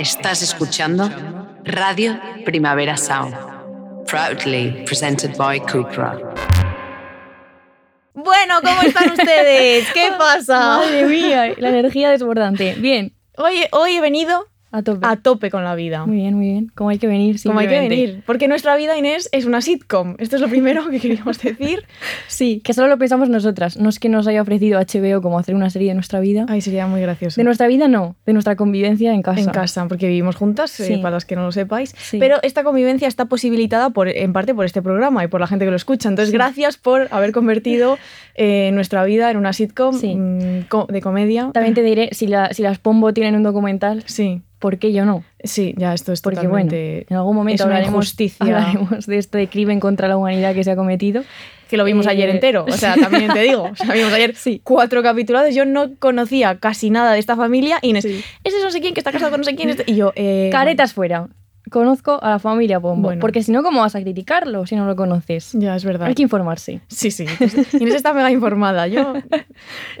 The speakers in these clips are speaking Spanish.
Estás escuchando Radio Primavera Sound, proudly presented by Cupra. Bueno, ¿cómo están ustedes? ¿Qué pasa? Madre mía, la energía desbordante. Bien, Hoy, hoy he venido a tope. a tope con la vida. Muy bien, muy bien. Como hay que venir, Como hay que venir. Porque nuestra vida, Inés, es una sitcom. Esto es lo primero que queríamos decir. Sí, que solo lo pensamos nosotras. No es que nos haya ofrecido HBO como hacer una serie de nuestra vida. Ay, sería muy gracioso. De nuestra vida no, de nuestra convivencia en casa. En casa, porque vivimos juntas, eh, Sí. para los que no lo sepáis. Sí. Pero esta convivencia está posibilitada por, en parte por este programa y por la gente que lo escucha. Entonces, Sí. gracias por haber convertido eh, nuestra vida en una sitcom mm, co- de comedia. También te diré, si, la- si las Pombo tienen un documental, Sí, ¿por qué yo no? sí, ya esto es Porque totalmente... bueno, en algún momento hablaremos, hablaremos de este crimen contra la humanidad que se ha cometido. que lo vimos Eh, ayer entero. O sea, también te digo, o sea, vimos ayer Sí. cuatro capitulados. Yo no conocía casi nada de esta familia. Inés, Sí. ese es no sé quién que está casado con no sé quién. este-". Y yo, eh, Caretas fuera. Conozco a la familia Pombo. Bueno. Porque si no, ¿cómo vas a criticarlo si no lo conoces? Ya, es verdad. Hay que informarse. Sí, sí. Inés está mega informada. Yo. en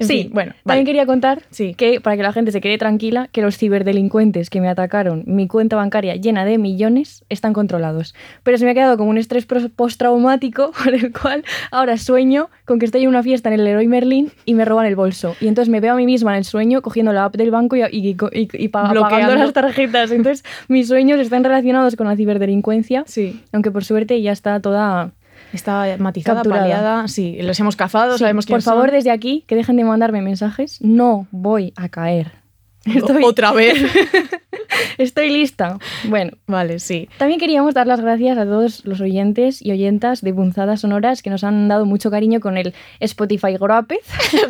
sí, fin, bueno, también vale. quería contar Sí. que, para que la gente se quede tranquila, que los ciberdelincuentes que me atacaron mi cuenta bancaria llena de millones están controlados. Pero se me ha quedado como un estrés postraumático por el cual ahora sueño con que estoy en una fiesta en el Leroy Merlin y me roban el bolso. Y entonces me veo a mí misma en el sueño cogiendo la app del banco y, y, y- y pagando las tarjetas. Entonces mis sueños están relacionados con la ciberdelincuencia, Sí. aunque por suerte ya está toda... Está matizada, Capturada. paliada. Sí, los hemos cazado, Sí, sabemos quién por favor, son. desde aquí, que dejen de mandarme mensajes. No voy a caer. Estoy, Otra vez. estoy lista. Bueno, vale, sí. también queríamos dar las gracias a todos los oyentes y oyentas de Punzadas Sonoras que nos han dado mucho cariño con el Spotify Gropez,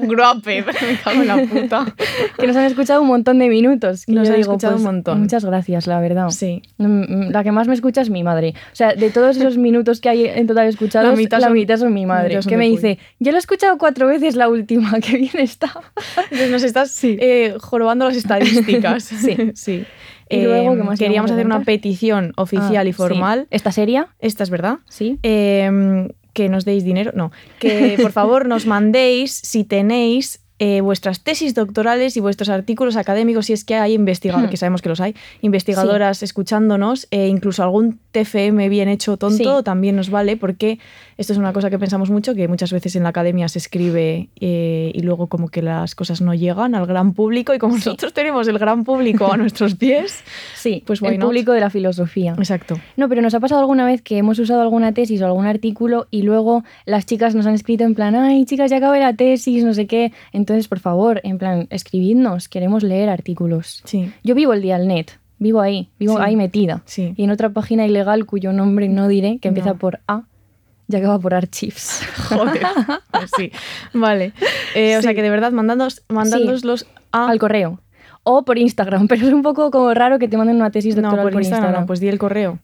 Gruape, me cago en la puta. que nos han escuchado un montón de minutos. Nos han digo, escuchado pues, un montón. Muchas gracias, la verdad. Sí. Mm, La que más me escucha es mi madre. O sea, de todos esos minutos que hay en total escuchados, La mitad la son- mitad son mi madre. son Que me dice, yo lo he escuchado cuatro veces la última, que bien está. Entonces nos estás Sí. eh, jorobando las estadísticas. Sí. sí. Y luego, ¿qué más queríamos hacer una petición oficial Ah, y formal. sí. ¿Esta seria? Esta es verdad. Sí. Eh, que nos deis dinero. No. Que por favor nos mandéis si tenéis. eh, vuestras tesis doctorales y vuestros artículos académicos, si es que hay investigadores, Hmm. que sabemos que los hay, investigadoras escuchándonos, e incluso algún TFM bien hecho tonto Sí. también nos vale, porque esto es una cosa que pensamos mucho, que muchas veces en la academia se escribe eh, y luego como que las cosas no llegan al gran público, y como nosotros tenemos el gran público a nuestros pies, Sí, Pues el not? público de la filosofía. exacto. No, pero nos ha pasado alguna vez que hemos usado alguna tesis o algún artículo y luego las chicas nos han escrito en plan, ay, chicas, ya acabé la tesis, no sé qué. Entonces, por favor, en plan, escribidnos, queremos leer artículos. Sí, Yo vivo el día al net, vivo ahí, vivo Sí. ahí metida. sí. Y en otra página ilegal cuyo nombre no diré, que empieza No. por A y acaba por Archives. Joder. Pues sí. Vale. Eh, O sea Sí. que de verdad, mandándos, mandándolos a. Al correo. O por Instagram, pero es un poco como raro que te manden una tesis no, doctoral por Instagram, no, pues di el correo.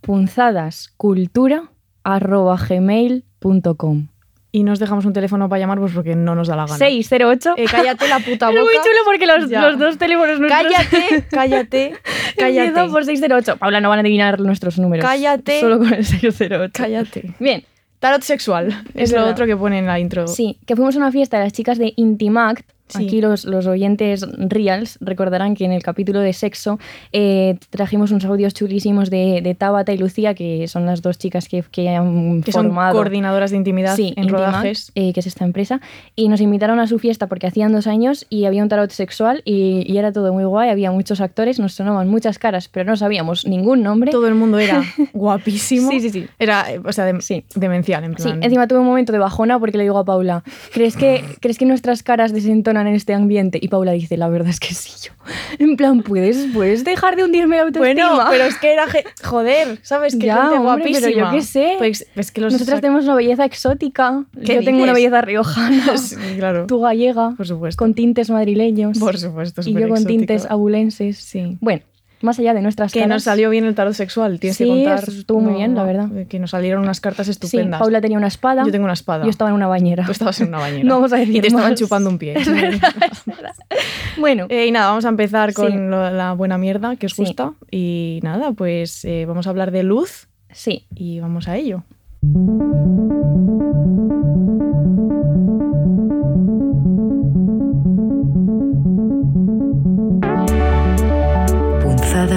punzadascultura.gmail.com Y nos dejamos un teléfono para llamar, pues porque no nos da la gana. 608 Eh, cállate la puta Es boca. muy chulo porque los, Ya. los dos teléfonos nuestros Cállate, cállate, cállate. por 608. Paula, no van a adivinar nuestros números. Cállate. Solo con el 608. Cállate. Bien, Tarot sexual. Es, Es lo verdad. otro que pone en la intro. sí, que fuimos a una fiesta de las chicas de Intimact. Sí. Aquí los, los oyentes reals recordarán que en el capítulo de sexo eh, trajimos unos audios chulísimos de, de Tabata y Lucía, que son las dos chicas que, que han Que son formado coordinadoras de intimidad Sí, en rodajes. eh, que es esta empresa, y nos invitaron a su fiesta porque hacían dos años y había un tarot sexual y, y era todo muy guay, había muchos actores, nos sonaban muchas caras, pero no sabíamos ningún nombre. Todo el mundo era guapísimo. Sí, sí, sí. Era, o sea, de- Sí. demencial, en Sí, plan. encima tuve un momento de bajona porque le digo a Paula, ¿crees que, ¿crees que nuestras caras desentonan en este ambiente? Y Paula dice, la verdad es que sí, yo. En plan, ¿puedes, puedes dejar de hundirme la autoestima? Bueno, pero es que era. Joder, ¿sabes? Que Ya, gente hombre, guapísima. pero yo qué sé. Pues es que los Nosotras tenemos una belleza exótica. ¿Qué Yo tengo una dices? belleza riojana. Sí, claro. Tú gallega. Por supuesto. Con tintes madrileños. Por supuesto. y yo con superexótico. tintes abulenses. Sí. Bueno, más allá de nuestras Que caras. nos salió bien el tarot sexual, tienes Sí, que contar. estuvo muy bien, la verdad. Que nos salieron unas cartas Sí, estupendas. Paula tenía una espada. Yo tengo una espada. Yo estaba en una bañera. Tú estabas en una bañera. No vamos a decir Y te estaban chupando un pie. Es verdad, es verdad. Bueno, Eh, y nada, vamos a empezar con Sí. lo- la buena mierda que os gusta. Y nada, pues eh, vamos a hablar de luz sí. y vamos a ello.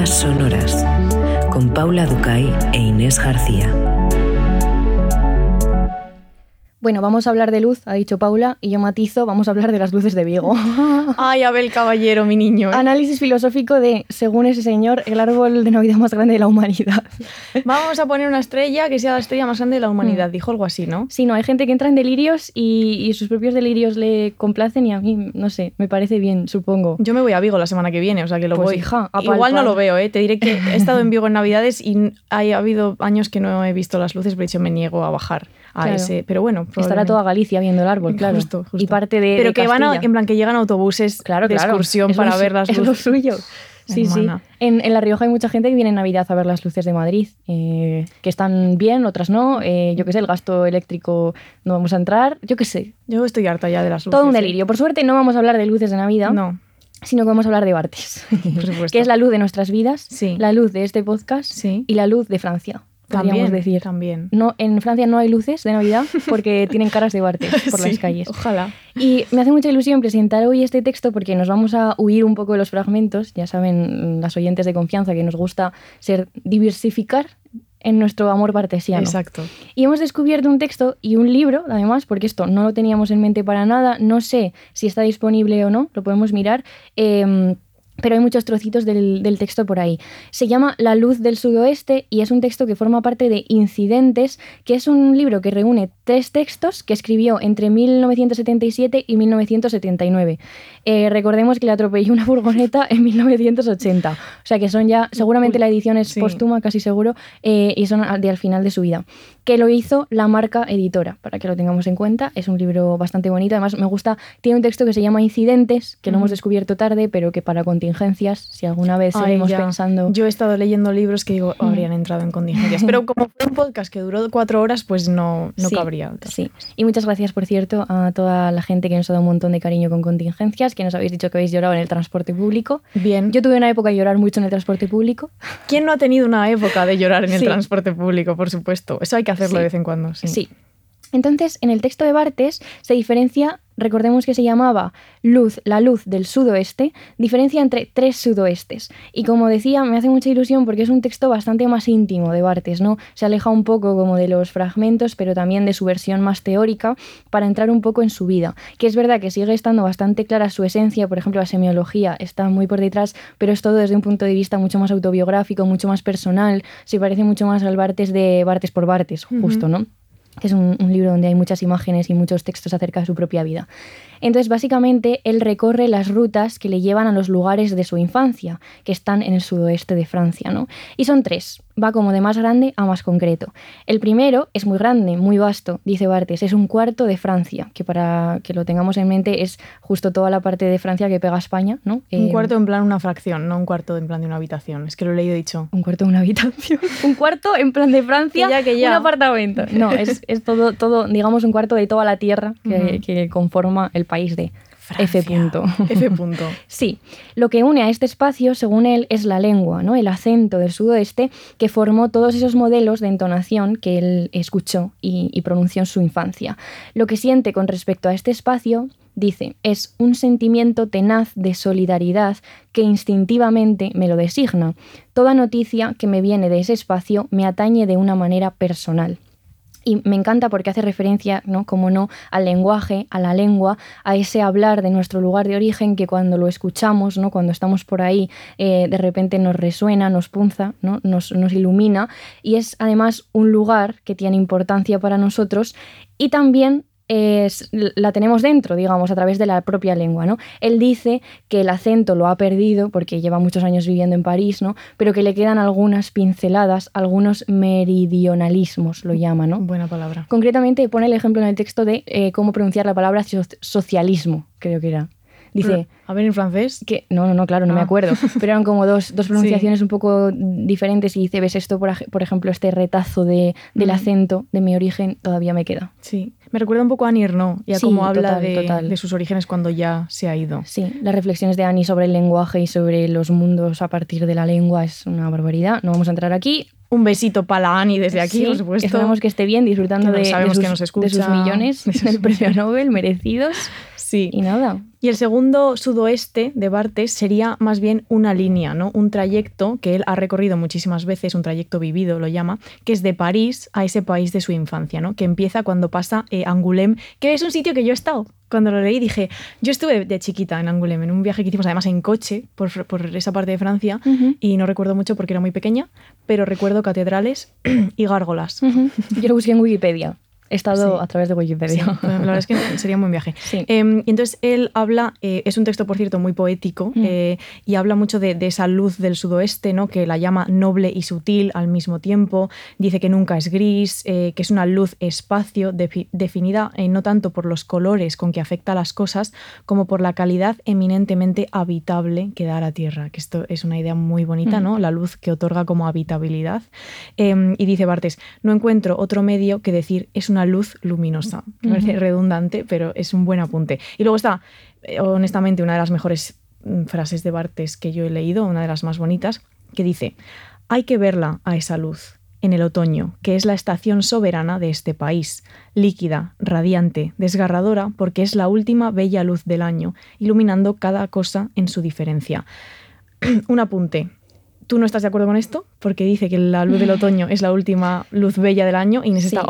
Sonoras con Paula Ducay e Inés García. Bueno, vamos a hablar de luz, ha dicho Paula, y yo matizo, vamos a hablar de las luces de Vigo. Ay, Abel Caballero, mi niño. Análisis filosófico de, según ese señor, el árbol de Navidad más grande de la humanidad. Vamos a poner una estrella que sea la estrella más grande de la humanidad, dijo algo así, ¿no? Sí, no, hay gente que entra en delirios y, y sus propios delirios le complacen y a mí, no sé, me parece bien, supongo. Yo me voy a Vigo la semana que viene, o sea que lo Pues, voy. hija, a Igual no palpar. lo veo, ¿eh? Te diré que he estado en Vigo en Navidades y hay, ha habido años que no he visto las luces, pero hecho me niego a bajar a Claro. ese. Pero bueno, Estará toda Galicia viendo el árbol, claro. Justo, justo. Y parte de. Pero de que van a- en plan que llegan autobuses Claro, de excursión para ver las Es lo luces. suyo. Sí, Hermana. sí. En, en La Rioja hay mucha gente que viene en Navidad a ver las luces de Madrid, eh, que están bien, otras no. eh, yo qué sé, el gasto eléctrico no vamos a entrar. Yo qué sé. Yo estoy harta ya de las luces. Todo un ¿eh? delirio. Por suerte no vamos a hablar de luces de Navidad, No, sino que vamos a hablar de Bartes, por que es la luz de nuestras vidas, Sí. la luz de este podcast Sí. y la luz de Francia, podríamos también, decir. También. No, en Francia no hay luces de Navidad porque tienen caras de Bartes por las Sí, calles. Ojalá. Y me hace mucha ilusión presentar hoy este texto porque nos vamos a huir un poco de los fragmentos. Ya saben las oyentes de confianza que nos gusta ser diversificar en nuestro amor bartesiano. Exacto. Y hemos descubierto un texto y un libro, además, porque esto no lo teníamos en mente para nada. No sé si está disponible o no, lo podemos mirar. eh, pero hay muchos trocitos del, del texto por ahí. Se llama La luz del sudoeste y es un texto que forma parte de Incidentes, que es un libro que reúne tres textos que escribió entre 1977 y 1979. Eh, recordemos que le atropelló una furgoneta en 1980. O sea que son ya, seguramente Uy, la edición es sí. póstuma, casi seguro, eh, y son de al final de su vida. Que lo hizo la marca editora, para que lo tengamos en cuenta. Es un libro bastante bonito. Además, me gusta, tiene un texto que se llama Incidentes, que lo hemos descubierto tarde, pero que para contingencias, si alguna vez Ay, seguimos ya. pensando. Yo he estado leyendo libros que digo, "Oh, habrían entrado en contingencias. Pero como fue un podcast que duró cuatro horas, pues no, no Sí, cabría. Sí. Y muchas gracias, por cierto, a toda la gente que nos ha dado un montón de cariño con contingencias, que nos habéis dicho que habéis llorado en el transporte público. Bien. Yo tuve una época de llorar mucho en el transporte público. ¿Quién no ha tenido una época de llorar en el Sí. transporte público, por supuesto? Eso hay que hacerlo Sí. de vez en cuando. Sí. Sí. Entonces, en el texto de Bartes se diferencia, recordemos que se llamaba luz, la luz del sudoeste, diferencia entre tres sudoestes. Y como decía, me hace mucha ilusión porque es un texto bastante más íntimo de Bartes, ¿no? Se aleja un poco como de los fragmentos, pero también de su versión más teórica para entrar un poco en su vida. Que es verdad que sigue estando bastante clara su esencia, por ejemplo, la semiología está muy por detrás, pero es todo desde un punto de vista mucho más autobiográfico, mucho más personal, se parece mucho más al Bartes de Bartes por Bartes, justo, ¿no? Que es un, un libro donde hay muchas imágenes y muchos textos acerca de su propia vida. Entonces, básicamente, él recorre las rutas que le llevan a los lugares de su infancia, que están en el sudoeste de Francia, ¿no? Y son tres, va como de más grande a más concreto. El primero es muy grande, muy vasto, dice Bartes, es un cuarto de Francia, que para que lo tengamos en mente es justo toda la parte de Francia que pega a España, ¿no? Un Eh, cuarto en plan una fracción, no un cuarto en plan de una habitación. Es que lo he leído dicho. Un cuarto de una habitación. un cuarto en plan de Francia, Que ya, que ya. un apartamento. No, es, es todo, todo, digamos, un cuarto de toda la tierra que, que conforma el país de F. Punto. F. punto. Sí, lo que une a este espacio, según él, es la lengua, ¿no? el acento del sudoeste que formó todos esos modelos de entonación que él escuchó y, y pronunció en su infancia. Lo que siente con respecto a este espacio, dice, es un sentimiento tenaz de solidaridad que instintivamente me lo designa. Toda noticia que me viene de ese espacio me atañe de una manera personal. Y me encanta porque hace referencia, ¿no? como no, al lenguaje, a la lengua, a ese hablar de nuestro lugar de origen que cuando lo escuchamos, ¿no? cuando estamos por ahí, eh, de repente nos resuena, nos punza, ¿no? nos, nos ilumina. Y es además un lugar que tiene importancia para nosotros y también es- la tenemos dentro, digamos, a través de la propia lengua, ¿no? Él dice que el acento lo ha perdido porque lleva muchos años viviendo en París, ¿no? Pero que le quedan algunas pinceladas, algunos meridionalismos, lo llama, ¿no? Buena palabra. Concretamente pone el ejemplo en el texto de eh, cómo pronunciar la palabra so- socialismo, creo que era. Dice A ver en francés. que, no, no, no, claro, no me Ah. acuerdo, pero eran como dos, dos pronunciaciones un poco diferentes y dice, ves esto, por, por ejemplo, este retazo de, del Ujú. acento de mi origen todavía me queda. Sí. Me recuerda un poco a Annie Ernaux y a Sí, cómo habla total, de, total. de sus orígenes cuando ya se ha ido. Sí, las reflexiones de Annie sobre el lenguaje y sobre los mundos a partir de la lengua es una barbaridad. No vamos a entrar aquí. Un besito para la Annie desde aquí, Sí, por supuesto. Esperamos que esté bien disfrutando Que no de, de que sus, nos escucha, de sus millones de sus del premio. Nobel merecidos. Sí. Y nada. Y el segundo sudoeste de Bartes sería más bien una línea, ¿no? Un trayecto que él ha recorrido muchísimas veces, un trayecto vivido lo llama, que es de París a ese país de su infancia, ¿no? Que empieza cuando pasa eh, Angoulême, que es un sitio que yo he estado. Cuando lo leí dije, yo estuve de chiquita en Angoulême, en un viaje que hicimos además en coche por, por esa parte de Francia y no recuerdo mucho porque era muy pequeña, pero recuerdo catedrales y gárgolas. Yo lo busqué en Wikipedia. He estado Sí. a través de Sí, Wikipedia. la verdad es que sería un buen viaje. Sí. Eh, y entonces él habla, eh, es un texto, por cierto, muy poético, Mm. eh, y habla mucho de, de esa luz del sudoeste, ¿no? que la llama noble y sutil al mismo tiempo. Dice que nunca es gris, eh, que es una luz espacio defi- definida eh, no tanto por los colores con que afecta a las cosas, como por la calidad eminentemente habitable que da a la Tierra. Que esto es una idea muy bonita, Mm. ¿no? La luz que otorga como habitabilidad. Eh, y dice Bartes, no encuentro otro medio que decir es una luz luminosa. Me parece Ujú. redundante, pero es un buen apunte. Y luego está, eh, honestamente, una de las mejores mm, frases de Bartes que yo he leído, una de las más bonitas, que dice, hay que verla a esa luz en el otoño, que es la estación soberana de este país, líquida, radiante, desgarradora, porque es la última bella luz del año, iluminando cada cosa en su diferencia. Un apunte. Tú no estás de acuerdo con esto, porque dice que la luz del otoño es la última luz bella del año. Inés Sí. está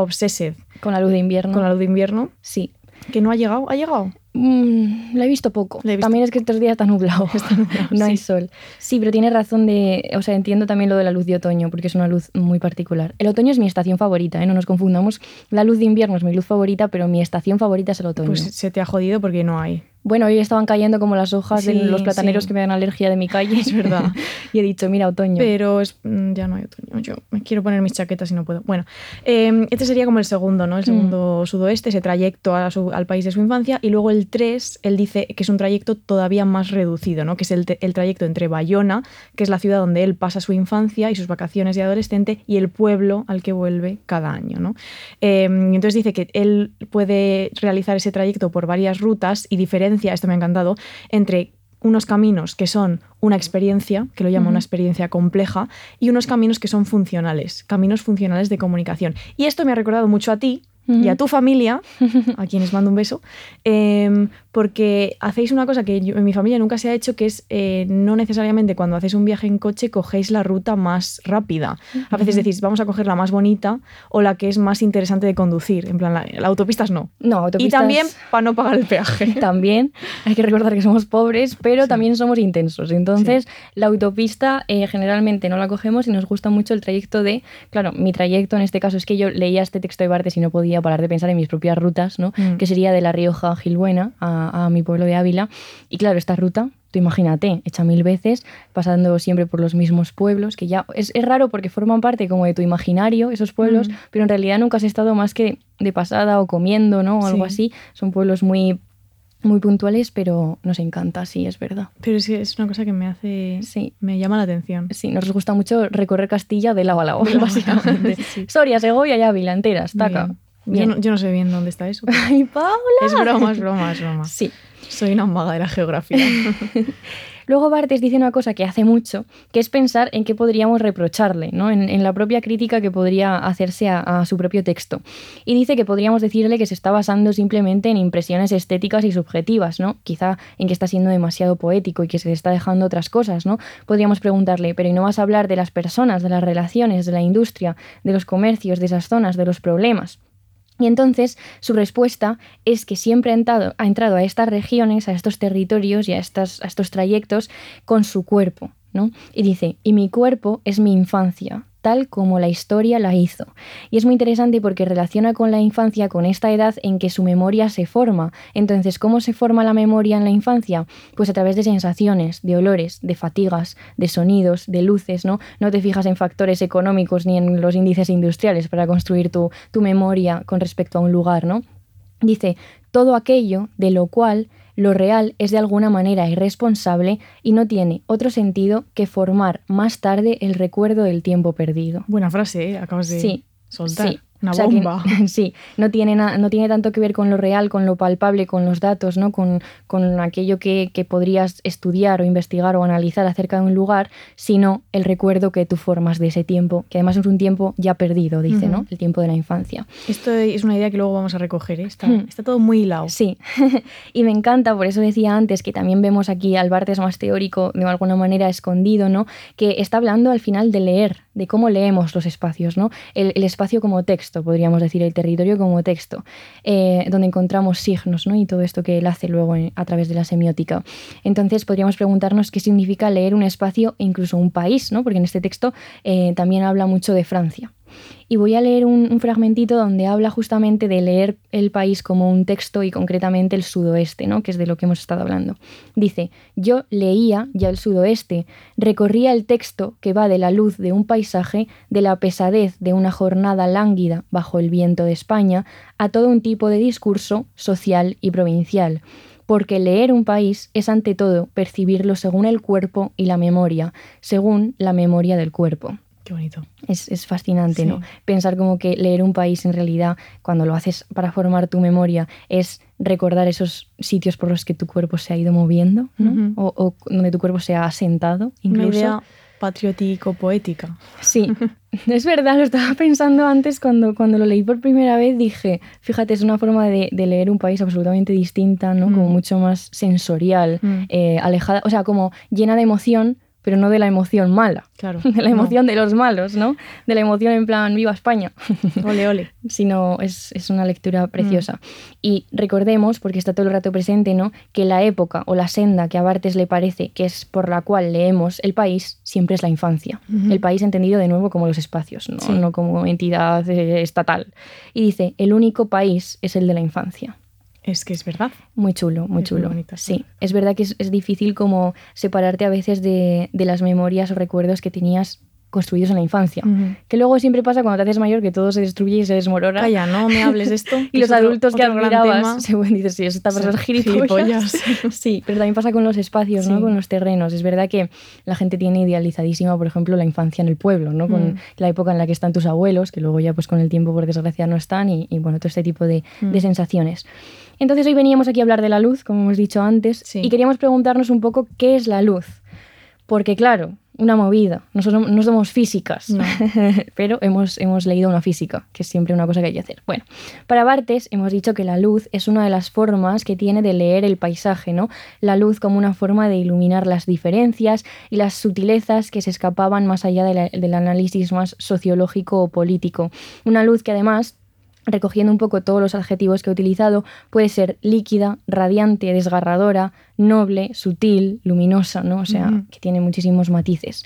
Con la luz de invierno. con la luz de invierno, Sí. que no ha llegado. ¿Ha llegado? Mm, la he visto poco. La he visto También es que estos días está nublado. Está nublado, no hay sol. Sí, pero tiene razón de. O sea, entiendo también lo de la luz de otoño, porque es una luz muy particular. El otoño es mi estación favorita, ¿eh? no nos confundamos. La luz de invierno es mi luz favorita, pero mi estación favorita es el otoño. Pues se te ha jodido porque no hay. Bueno, hoy estaban cayendo como las hojas de Sí, los plataneros sí. que me dan alergia de mi calle. Es verdad. y he dicho, mira, otoño. Pero es, mm, ya no hay otoño. Yo me quiero poner mis chaquetas y no puedo. Bueno, eh, este sería como el segundo, ¿no? El segundo sudoeste, ese trayecto a su- al país de su infancia. Y luego el 3, él dice que es un trayecto todavía más reducido, ¿no? Que es el, el trayecto entre Bayona, que es la ciudad donde él pasa su infancia y sus vacaciones de adolescente, y el pueblo al que vuelve cada año, ¿no? Eh, y entonces dice que él puede realizar ese trayecto por varias rutas y diferencia, esto me ha encantado, entre unos caminos que son una experiencia, que lo llama una experiencia compleja, y unos caminos que son funcionales, caminos funcionales de comunicación. Y esto me ha recordado mucho a ti y a tu familia, a quienes mando un beso, em, porque hacéis una cosa que yo- en mi familia nunca se ha hecho, que es eh, no necesariamente cuando hacéis un viaje en coche cogéis la ruta más rápida. A veces decís, vamos a coger la más bonita o la que es más interesante de conducir. En plan, la, la autopistas no. No, Y autopistas. también para no pagar el peaje. También hay que recordar que somos pobres, pero Sí. también somos intensos. Entonces, la autopista eh, generalmente no la cogemos y nos gusta mucho el trayecto de. Claro, mi trayecto en este caso es que yo leía este texto de Bartes y no podía parar de pensar en mis propias rutas, ¿no? Mm. Que sería de La Rioja a Gilbuena, a, a mi pueblo de Ávila. Y claro, esta ruta. Tú imagínate, hecha mil veces, pasando siempre por los mismos pueblos, que ya es, es raro porque forman parte como de tu imaginario, esos pueblos, Mm. pero en realidad nunca has estado más que de pasada o comiendo, ¿no? O algo Sí. así. Son pueblos muy muy puntuales, pero nos encanta, sí, es verdad. Pero que es una cosa que me hace. Sí. Me llama la atención. Sí, nos gusta mucho recorrer Castilla de lado a lado, De básicamente. sí. Soria, Segovia y Ávila, enteras, taca. Bien. Yo, no, yo no sé bien dónde está eso. ¡Ay, Paula! es broma, es broma, es broma. Sí. Soy una maga de la geografía. Luego Bartes dice una cosa que hace mucho, que es pensar en qué podríamos reprocharle, ¿no? en, en la propia crítica que podría hacerse a, a su propio texto. Y dice que podríamos decirle que se está basando simplemente en impresiones estéticas y subjetivas, ¿no? quizá en que está siendo demasiado poético y que se le está dejando otras cosas. ¿no? Podríamos preguntarle, pero ¿y no vas a hablar de las personas, de las relaciones, de la industria, de los comercios, de esas zonas, de los problemas? Y entonces su respuesta es que siempre ha entrado, ha entrado a estas regiones, a estos territorios y a, estas, a estos trayectos con su cuerpo. ¿no? Y dice, y mi cuerpo es mi infancia, tal como la historia la hizo. Y es muy interesante porque relaciona con la infancia, con esta edad en que su memoria se forma. Entonces, ¿cómo se forma la memoria en la infancia? Pues a través de sensaciones, de olores, de fatigas, de sonidos, de luces, ¿no? No te fijas en factores económicos ni en los índices industriales para construir tu, tu memoria con respecto a un lugar, ¿no? Dice, todo aquello de lo cual lo real es de alguna manera irresponsable y no tiene otro sentido que formar más tarde el recuerdo del tiempo perdido. Buena frase, ¿eh? Acabas de Sí, soltar. Sí, Una O sea que- bomba. sí, no tiene, na- no tiene tanto que ver con lo real, con lo palpable, con los datos, ¿no? con, con aquello que, que podrías estudiar o investigar o analizar acerca de un lugar, sino el recuerdo que tú formas de ese tiempo, que además es un tiempo ya perdido, dice, ¿no? El tiempo de la infancia. Esto es una idea que luego vamos a recoger, ¿eh? está, Hmm. está todo muy hilado. Sí, y me encanta, por eso decía antes que también vemos aquí al Bartes más teórico, de alguna manera escondido, ¿no? Que está hablando al final de leer, de cómo leemos los espacios, ¿no? El, espacio como texto, podríamos decir, el territorio como texto, eh, donde encontramos signos, ¿no? Y todo esto que él hace luego a través de la semiótica. Entonces podríamos preguntarnos qué significa leer un espacio e incluso un país, ¿no? Porque en este texto eh, también habla mucho de Francia. Y voy a leer un, fragmentito donde habla justamente de leer el país como un texto y concretamente el sudoeste, ¿no? que es de lo que hemos estado hablando. Dice, yo leía ya el sudoeste, recorría el texto que va de la luz de un paisaje, de la pesadez de una jornada lánguida bajo el viento de España, a todo un tipo de discurso social y provincial. Porque leer un país es ante todo percibirlo según el cuerpo y la memoria, según la memoria del cuerpo. Qué bonito. Es, es fascinante, Sí. ¿no? Pensar como que leer un país en realidad, cuando lo haces para formar tu memoria, es recordar esos sitios por los que tu cuerpo se ha ido moviendo, ¿no? O, o donde tu cuerpo se ha asentado, incluso. Una idea patriótico-poética. Sí, es verdad, lo estaba pensando antes cuando, cuando lo leí por primera vez, dije, fíjate, es una forma de, de leer un país absolutamente distinta, ¿no? Mm. Como mucho más sensorial, Mm. eh, alejada, o sea, como llena de emoción, pero no de la emoción mala, Claro. de la no. emoción de los malos, ¿no? De la emoción en plan, viva España. Ole, ole. sino es, es una lectura preciosa. Y recordemos, porque está todo el rato presente, ¿no? que la época o la senda que a Bartes le parece que es por la cual leemos el país siempre es la infancia. El país entendido de nuevo como los espacios, no, Sí. no como entidad eh, estatal. Y dice, el único país es el de la infancia. Es que es verdad. Muy chulo, muy Es muy chulo. bonita, sí. sí, es verdad que es, es difícil como separarte a veces de, de las memorias o recuerdos que tenías construidos en la infancia. Que luego siempre pasa cuando te haces mayor que todo se destruye y se desmorona. Calla, no me hables de esto. Y los otro- adultos que admirabas, según dices, sí, esta persona es gilipollas. sí, pero también pasa con los espacios, ¿no? Con los terrenos. Es verdad que la gente tiene idealizadísima, por ejemplo, la infancia en el pueblo, ¿no? Con Mm. la época en la que están tus abuelos, que luego ya pues con el tiempo por desgracia no están y, y, bueno, todo este tipo de, Mm. de sensaciones. Entonces hoy veníamos aquí a hablar de la luz, como hemos dicho antes, Sí. y queríamos preguntarnos un poco qué es la luz. Porque claro, una movida, nosotros no somos físicas, No. pero hemos, hemos leído una física, que es siempre una cosa que hay que hacer. Bueno, para Bartes hemos dicho que la luz es una de las formas que tiene de leer el paisaje, ¿no? La luz como una forma de iluminar las diferencias y las sutilezas que se escapaban más allá de la- del análisis más sociológico o político. Una luz que además recogiendo un poco todos los adjetivos que he utilizado, puede ser líquida, radiante, desgarradora, noble, sutil, luminosa, ¿no? O sea, que tiene muchísimos matices.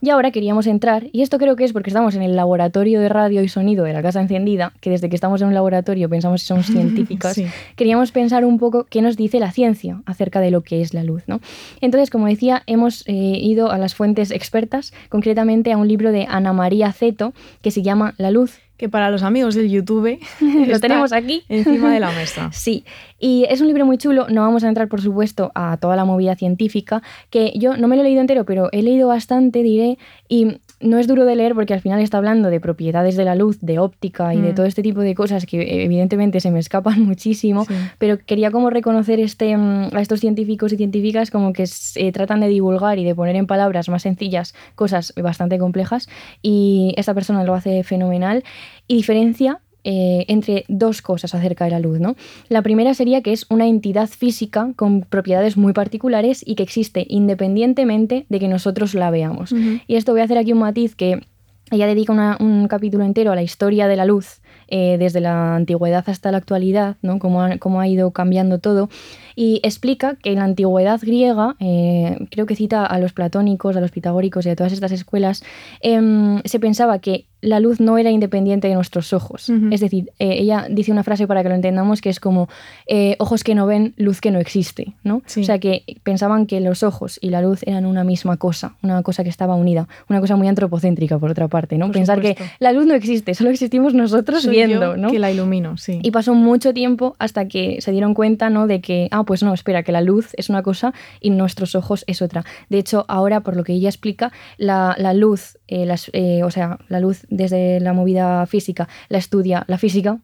Y ahora queríamos entrar, y esto creo que es porque estamos en el laboratorio de radio y sonido de la Casa Encendida, que desde que estamos en un laboratorio pensamos que somos científicas, Sí. queríamos pensar un poco qué nos dice la ciencia acerca de lo que es la luz, ¿no? Entonces, como decía, hemos eh, ido a las fuentes expertas, concretamente a un libro de Ana María Zeto, que se llama La luz Que para los amigos del YouTube lo tenemos aquí. encima de la mesa. Sí, y es un libro muy chulo, no vamos a entrar por supuesto a toda la movida científica, que yo no me lo he leído entero, pero he leído bastante, diré, y no es duro de leer porque al final está hablando de propiedades de la luz, de óptica y de Mm. todo este tipo de cosas que eh, evidentemente se me escapan muchísimo, Sí. pero quería como reconocer este, mm, a estos científicos y científicas como que se tratan de divulgar y de poner en palabras más sencillas cosas bastante complejas y esta persona lo hace fenomenal y diferencia eh, entre dos cosas acerca de la luz. ¿no? La primera sería que es una entidad física con propiedades muy particulares y que existe independientemente de que nosotros la veamos. Y esto voy a hacer aquí un matiz que ella dedica una- un capítulo entero a la historia de la luz, eh, desde la antigüedad hasta la actualidad, ¿no? cómo, ha, cómo ha ido cambiando todo, y explica que en la antigüedad griega, eh, creo que cita a los platónicos, a los pitagóricos y a todas estas escuelas, em, se pensaba que la luz no era independiente de nuestros ojos. Es decir, eh, ella dice una frase para que lo entendamos que es como eh, ojos que no ven, luz que no existe. ¿no? Sí. O sea que pensaban que los ojos y la luz eran una misma cosa, una cosa que estaba unida, una cosa muy antropocéntrica por otra parte, ¿no? Por Pensar supuesto. que la luz no existe, solo existimos nosotros Soy viendo, yo ¿no? Que la ilumino, sí. Y pasó mucho tiempo hasta que se dieron cuenta, ¿no? De que, ah, pues no, espera, que la luz es una cosa y nuestros ojos es otra. De hecho, ahora, por lo que ella explica, la, la luz, eh, las, eh, o sea, la luz desde la movida física la estudia la física,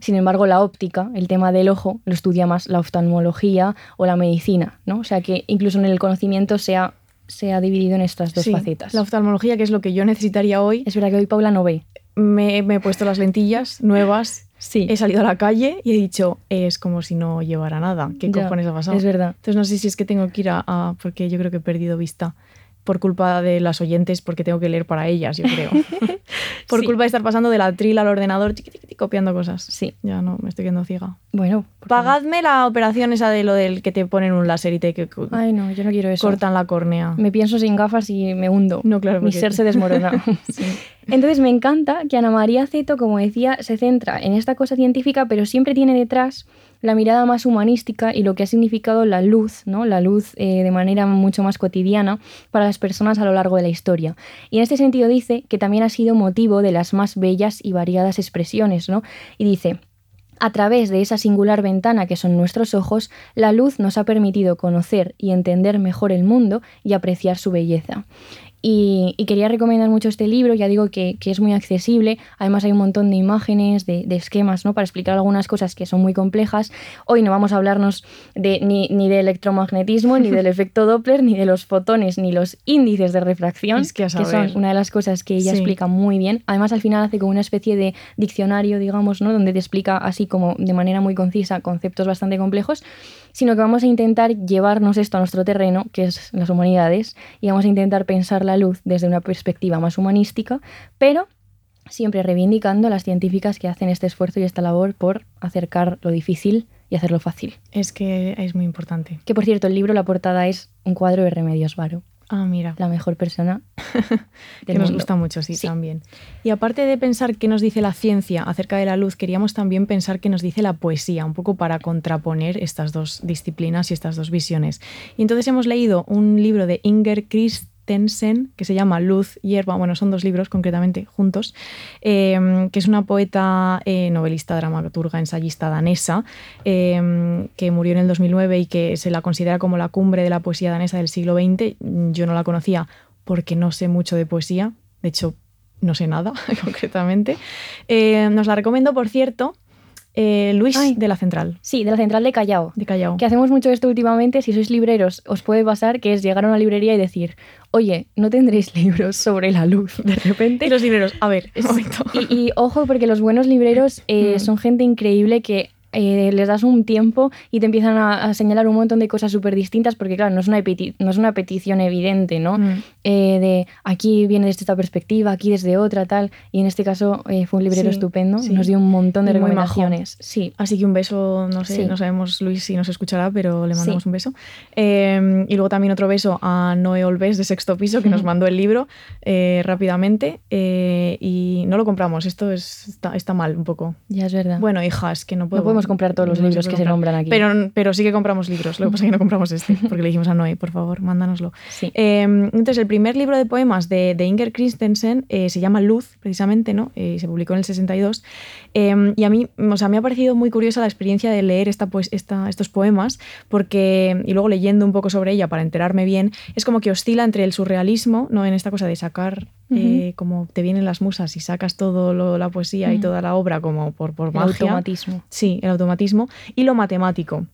sin embargo la óptica, el tema del ojo, lo estudia más la oftalmología o la medicina, ¿no? O sea que incluso en el conocimiento se ha, se ha dividido en estas dos Sí, facetas. La oftalmología, que es lo que yo necesitaría hoy, Es verdad que hoy Paula no ve. me, me he puesto las lentillas nuevas, Sí, he salido a la calle y he dicho, es como si no llevara nada. ¿Qué Ya, cojones ha pasado? Es verdad. Entonces no sé si es que tengo que ir a, a- porque yo creo que he perdido vista por culpa de las oyentes, porque tengo que leer para ellas, yo creo. por Sí. culpa de estar pasando de la tril al ordenador, copiando cosas. Sí. Ya no, me estoy quedando ciega. Bueno. ¿por qué no? Pagadme la operación esa de lo del que te ponen un láser y te que- Ay, no, yo no quiero eso. cortan la córnea. Me pienso sin gafas y me hundo. No, claro, Mi porque- ser se desmorona. Sí. Entonces me encanta que Ana María Ceto, como decía, se centra en esta cosa científica, pero siempre tiene detrás la mirada más humanística y lo que ha significado la luz, ¿no? La luz eh, de manera mucho más cotidiana para las personas a lo largo de la historia. Y en este sentido dice que también ha sido motivo de las más bellas y variadas expresiones, ¿no? Y dice, a través de esa singular ventana que son nuestros ojos, la luz nos ha permitido conocer y entender mejor el mundo y apreciar su belleza. Y, y quería recomendar mucho este libro, ya digo que, que es muy accesible, además hay un montón de imágenes, de, de esquemas, ¿no? Para explicar algunas cosas que son muy complejas. Hoy no vamos a hablarnos de, ni, ni de electromagnetismo, ni del efecto Doppler, ni de los fotones, ni los índices de refracción, Es que saber. son una de las cosas que ella Sí. explica muy bien. Además, al final hace como una especie de diccionario, digamos, ¿no? Donde te explica así como de manera muy concisa conceptos bastante complejos, sino que vamos a intentar llevarnos esto a nuestro terreno, que es las humanidades, y vamos a intentar pensar la luz desde una perspectiva más humanística, pero siempre reivindicando a las científicas que hacen este esfuerzo y esta labor por acercar lo difícil y hacerlo fácil. Es que es muy importante. Que por cierto, el libro, la portada es un cuadro de Remedios Varo, Ah, mira. la mejor persona que nos mundo. gusta mucho, sí, Sí. también. Y aparte de pensar qué nos dice la ciencia acerca de la luz, queríamos también pensar qué nos dice la poesía, un poco para contraponer estas dos disciplinas y estas dos visiones. Y entonces hemos leído un libro de Inger Christensen que se llama Luz, Hierba, bueno, son dos libros concretamente juntos, eh, que es una poeta, eh, novelista, dramaturga, ensayista danesa, eh, que murió en el 2009 y que se la considera como la cumbre de la poesía danesa del siglo XX. Yo no la conocía porque no sé mucho de poesía, de hecho no sé nada concretamente. Eh, nos la recomiendo, por cierto, eh, Luis Ay. de la Central, Sí, de la central de Callao. de Callao. Que hacemos mucho esto últimamente, si sois libreros, os puede pasar que es llegar a una librería y decir, oye, ¿no tendréis libros sobre la luz de repente? Y los libreros, a ver, un momento. Y, y ojo, porque los buenos libreros eh, Mm. son gente increíble que eh, les das un tiempo y te empiezan a, a señalar un montón de cosas súper distintas, porque claro, no es una, no es una petición evidente, ¿no? Mm. Eh, de aquí viene desde esta perspectiva, aquí desde otra, tal. Y en este caso eh, fue un librero Sí, estupendo, sí. nos dio un montón de Y recomendaciones. Sí. Así que un beso, no sé, Sí. no sabemos Luis si nos escuchará, pero le mandamos un beso. Eh, y luego también otro beso a Noé Olves de Sexto Piso, que nos mandó el libro rápidamente. y no lo compramos, esto es, está, está mal un poco. Ya es verdad. Bueno, hija, es que no puedo. no podemos comprar todos los no libros que se nombran aquí. Pero, pero sí que compramos libros. Lo que pasa es que no compramos este, porque le dijimos a Noé, por favor, mándanoslo. sí. Eh, entonces, el primer libro de poemas de, de Inger Christensen eh, se llama Luz, precisamente, ¿no? Eh, se publicó en el 62. Eh, y a mí, o sea, me ha parecido muy curiosa la experiencia de leer esta, pues, esta, estos poemas, porque, y luego leyendo un poco sobre ella para enterarme bien, es como que oscila entre el surrealismo, ¿no? En esta cosa de sacar, eh, como te vienen las musas y sacas todo lo- la poesía y toda la obra como por, por el magia. automatismo. Sí, el automatismo y lo matemático.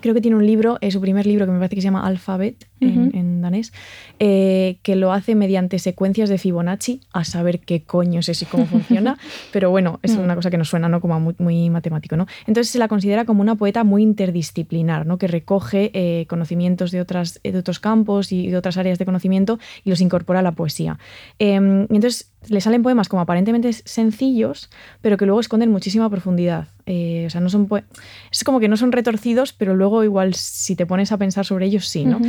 Creo que tiene un libro, es su primer libro que me parece que se llama Alphabet en, danés, eh, que lo hace mediante secuencias de Fibonacci, a saber qué coño es eso y cómo funciona, pero bueno, es Mm. una cosa que nos suena ¿no? como a muy, muy matemático. ¿no? Entonces se la considera como una poeta muy interdisciplinar, ¿no? que recoge eh, conocimientos de, otras, de otros campos y de otras áreas de conocimiento y los incorpora a la poesía. Eh, entonces le salen poemas como aparentemente sencillos, pero que luego esconden muchísima profundidad. Eh, o sea, no son es como que no son retorcidos, pero luego igual si te pones a pensar sobre ellos, sí, ¿no?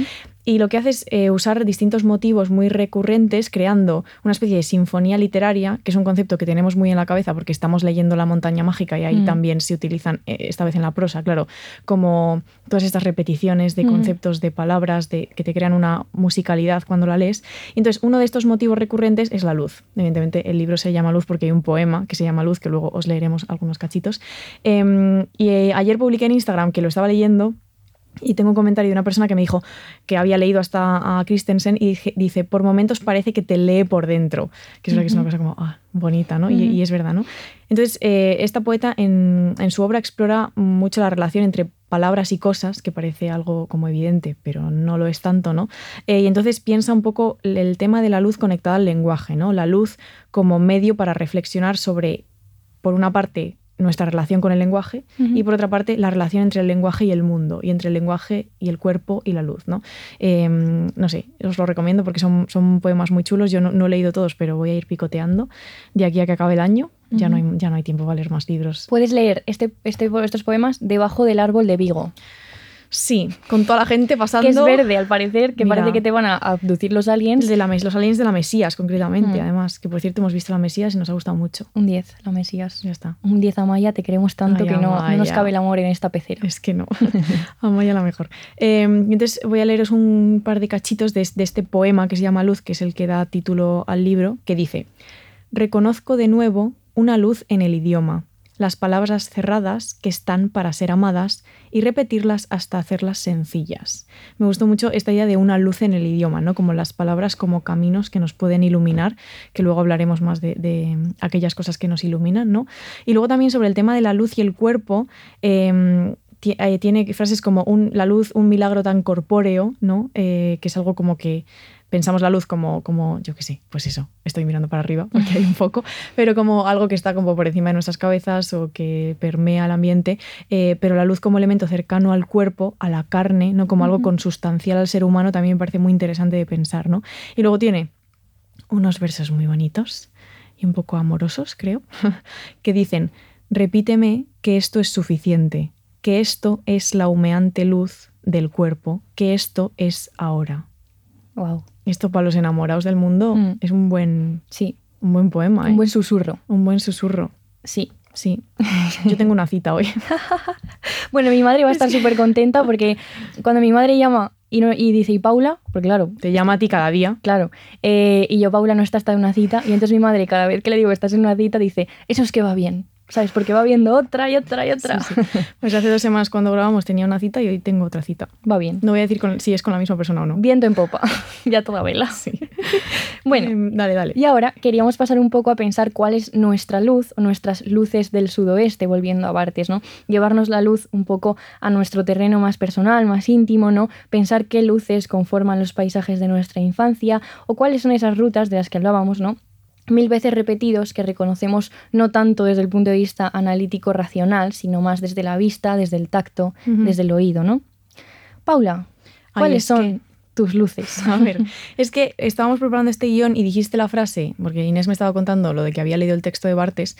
Y lo que hace es eh, usar distintos motivos muy recurrentes, creando una especie de sinfonía literaria, que es un concepto que tenemos muy en la cabeza porque estamos leyendo La montaña mágica y ahí Mm. también se utilizan, eh, esta vez en la prosa, claro, como todas estas repeticiones de Mm. conceptos, de palabras, de, que te crean una musicalidad cuando la lees. Y entonces, uno de estos motivos recurrentes es la luz. Evidentemente, el libro se llama Luz porque hay un poema que se llama Luz, que luego os leeremos algunos cachitos. Em, y eh, ayer publiqué en Instagram que lo estaba leyendo Y tengo un comentario de una persona que me dijo que había leído hasta a Christensen y dice, por momentos parece que te lee por dentro, que es, una- que es una cosa como ah, bonita, ¿no? Y- y, es verdad, ¿no? Entonces, eh, esta poeta en, en su obra explora mucho la relación entre palabras y cosas, que parece algo como evidente, pero no lo es tanto, ¿no? Eh, y entonces piensa un poco el tema de la luz conectada al lenguaje, ¿no? La luz como medio para reflexionar sobre, por una parte, nuestra relación con el lenguaje y por otra parte la relación entre el lenguaje y el mundo y entre el lenguaje y el cuerpo y la luz ¿no? Eh, no sé os lo recomiendo porque son, son poemas muy chulos. Yo no, no he leído todos pero voy a ir picoteando. De aquí a que acabe el año ya, no, hay, ya no hay tiempo para leer más libros. Puedes leer este, este, estos poemas debajo del árbol de Vigo, sí con toda la gente pasando que es verde al parecer, que Mira. parece que te van a abducir los aliens. de la, los aliens de la Mesías concretamente Mm. además que por cierto hemos visto la Mesías y nos ha gustado mucho Un 10, la Mesías. ya está Un 10 Amaya, te queremos tanto Ay, que no, no nos cabe el amor en esta pecera. Es que no. Amaya la mejor. Eh, entonces voy a leeros un par de cachitos de, de este poema que se llama Luz, que es el que da título al libro, que dice, Reconozco de nuevo una luz en el idioma, las palabras cerradas que están para ser amadas y repetirlas hasta hacerlas sencillas. Me gustó mucho esta idea de una luz en el idioma, ¿no? Como las palabras como caminos que nos pueden iluminar, que luego hablaremos más de, de aquellas cosas que nos iluminan, ¿no? Y luego también sobre el tema de la luz y el cuerpo. ti- eh, tiene frases como la luz, un milagro tan corpóreo, ¿no? Eh, que es algo como que pensamos la luz como, como yo qué sé, pues eso, estoy mirando para arriba porque hay un poco, pero como algo que está como por encima de nuestras cabezas o que permea el ambiente, eh, pero la luz como elemento cercano al cuerpo, a la carne, no como algo consustancial al ser humano, también me parece muy interesante de pensar, ¿no? Y luego tiene unos versos muy bonitos y un poco amorosos, creo, que dicen, repíteme que esto es suficiente, que esto es la humeante luz del cuerpo, que esto es ahora. Wow. Esto para los enamorados del mundo Mm. es un buen, Sí, un buen poema, ¿eh? un buen susurro. un buen susurro. Sí. Sí, yo tengo una cita hoy. Bueno, mi madre va a estar súper contenta porque cuando mi madre llama y, no- y dice, ¿y Paula? Porque claro, Te llama a ti cada día. claro. eh, y yo, Paula no está hasta en una cita. Y entonces mi madre, cada vez que le digo, estás en una cita, dice, eso es que va bien. ¿Sabes? Porque va viendo otra y otra y otra. Sí, sí. Pues hace dos semanas cuando grabamos tenía una cita y hoy tengo otra cita. Va bien. No voy a decir con- si es con la misma persona o no. Viento en popa. ya toda vela. Sí. Bueno, Em, dale, dale. Y ahora queríamos pasar un poco a pensar cuál es nuestra luz o nuestras luces del sudoeste, volviendo a Bartes, ¿no? Llevarnos la luz un poco a nuestro terreno más personal, más íntimo, ¿no? Pensar qué luces conforman los paisajes de nuestra infancia o cuáles son esas rutas de las que hablábamos, ¿no? Mil veces repetidos que reconocemos no tanto desde el punto de vista analítico racional, sino más desde la vista, desde el tacto, desde el oído, ¿no? Paula, ¿cuáles es son tus luces? A ver, es que estábamos preparando este guion y dijiste la frase, porque Inés me estaba contando lo de que había leído el texto de Bartes,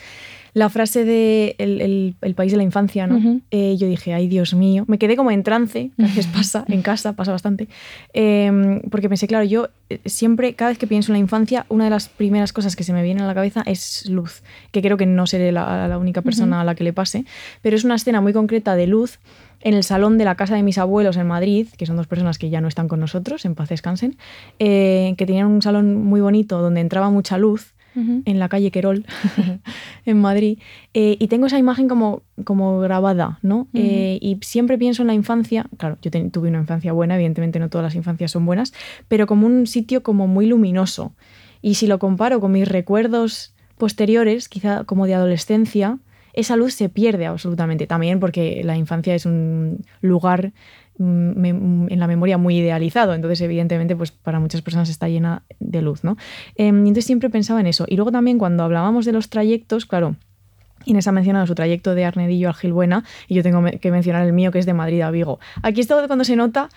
la frase de el, el- el país de la infancia, ¿no? Eh, yo dije, ay Dios mío, me quedé como en trance, a veces pasa, en casa pasa bastante, eh, porque pensé, claro, yo eh, siempre, cada vez que pienso en la infancia, una de las primeras cosas que se me viene a la cabeza es luz, que creo que no seré la, la única persona a la que le pase, pero es una escena muy concreta de luz en el salón de la casa de mis abuelos en Madrid, que son dos personas que ya no están con nosotros, en paz descansen, eh, que tenían un salón muy bonito donde entraba mucha luz en la calle Querol, en Madrid, eh, y tengo esa imagen como, como grabada, ¿no? Eh, y siempre pienso en la infancia, claro, yo tuve una infancia buena, evidentemente no todas las infancias son buenas, pero como un sitio como muy luminoso. Y si lo comparo con mis recuerdos posteriores, quizá como de adolescencia, esa luz se pierde absolutamente. También porque la infancia es un lugar mm, mm, en la memoria muy idealizado, entonces evidentemente pues para muchas personas está llena de luz, ¿no? Y entonces siempre pensaba en eso. Y luego también cuando hablábamos de los trayectos, claro, Inés ha mencionado su trayecto de Arnedillo a Gilbuena y yo tengo que mencionar el mío que es de Madrid a Vigo. Aquí es cuando se nota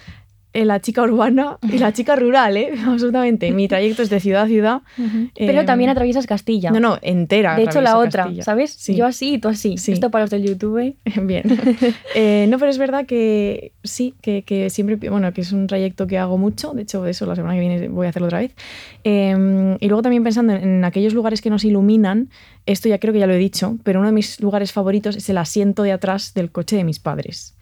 eh, la chica urbana y la chica rural, ¿eh? absolutamente. Mi trayecto es de ciudad a ciudad. Pero Em, también atraviesas Castilla. No, no, entera. De hecho, la otra, Castilla. ¿sabes? Sí. Yo así y tú así. Sí. Esto para los del YouTube. Bien. Eh, no, pero es verdad que sí, que, que siempre, bueno, que es un trayecto que hago mucho. De hecho, eso la semana que viene voy a hacerlo otra vez. Eh, y luego también pensando en, en aquellos lugares que nos iluminan, esto ya creo que ya lo he dicho, pero uno de mis lugares favoritos es el asiento de atrás del coche de mis padres.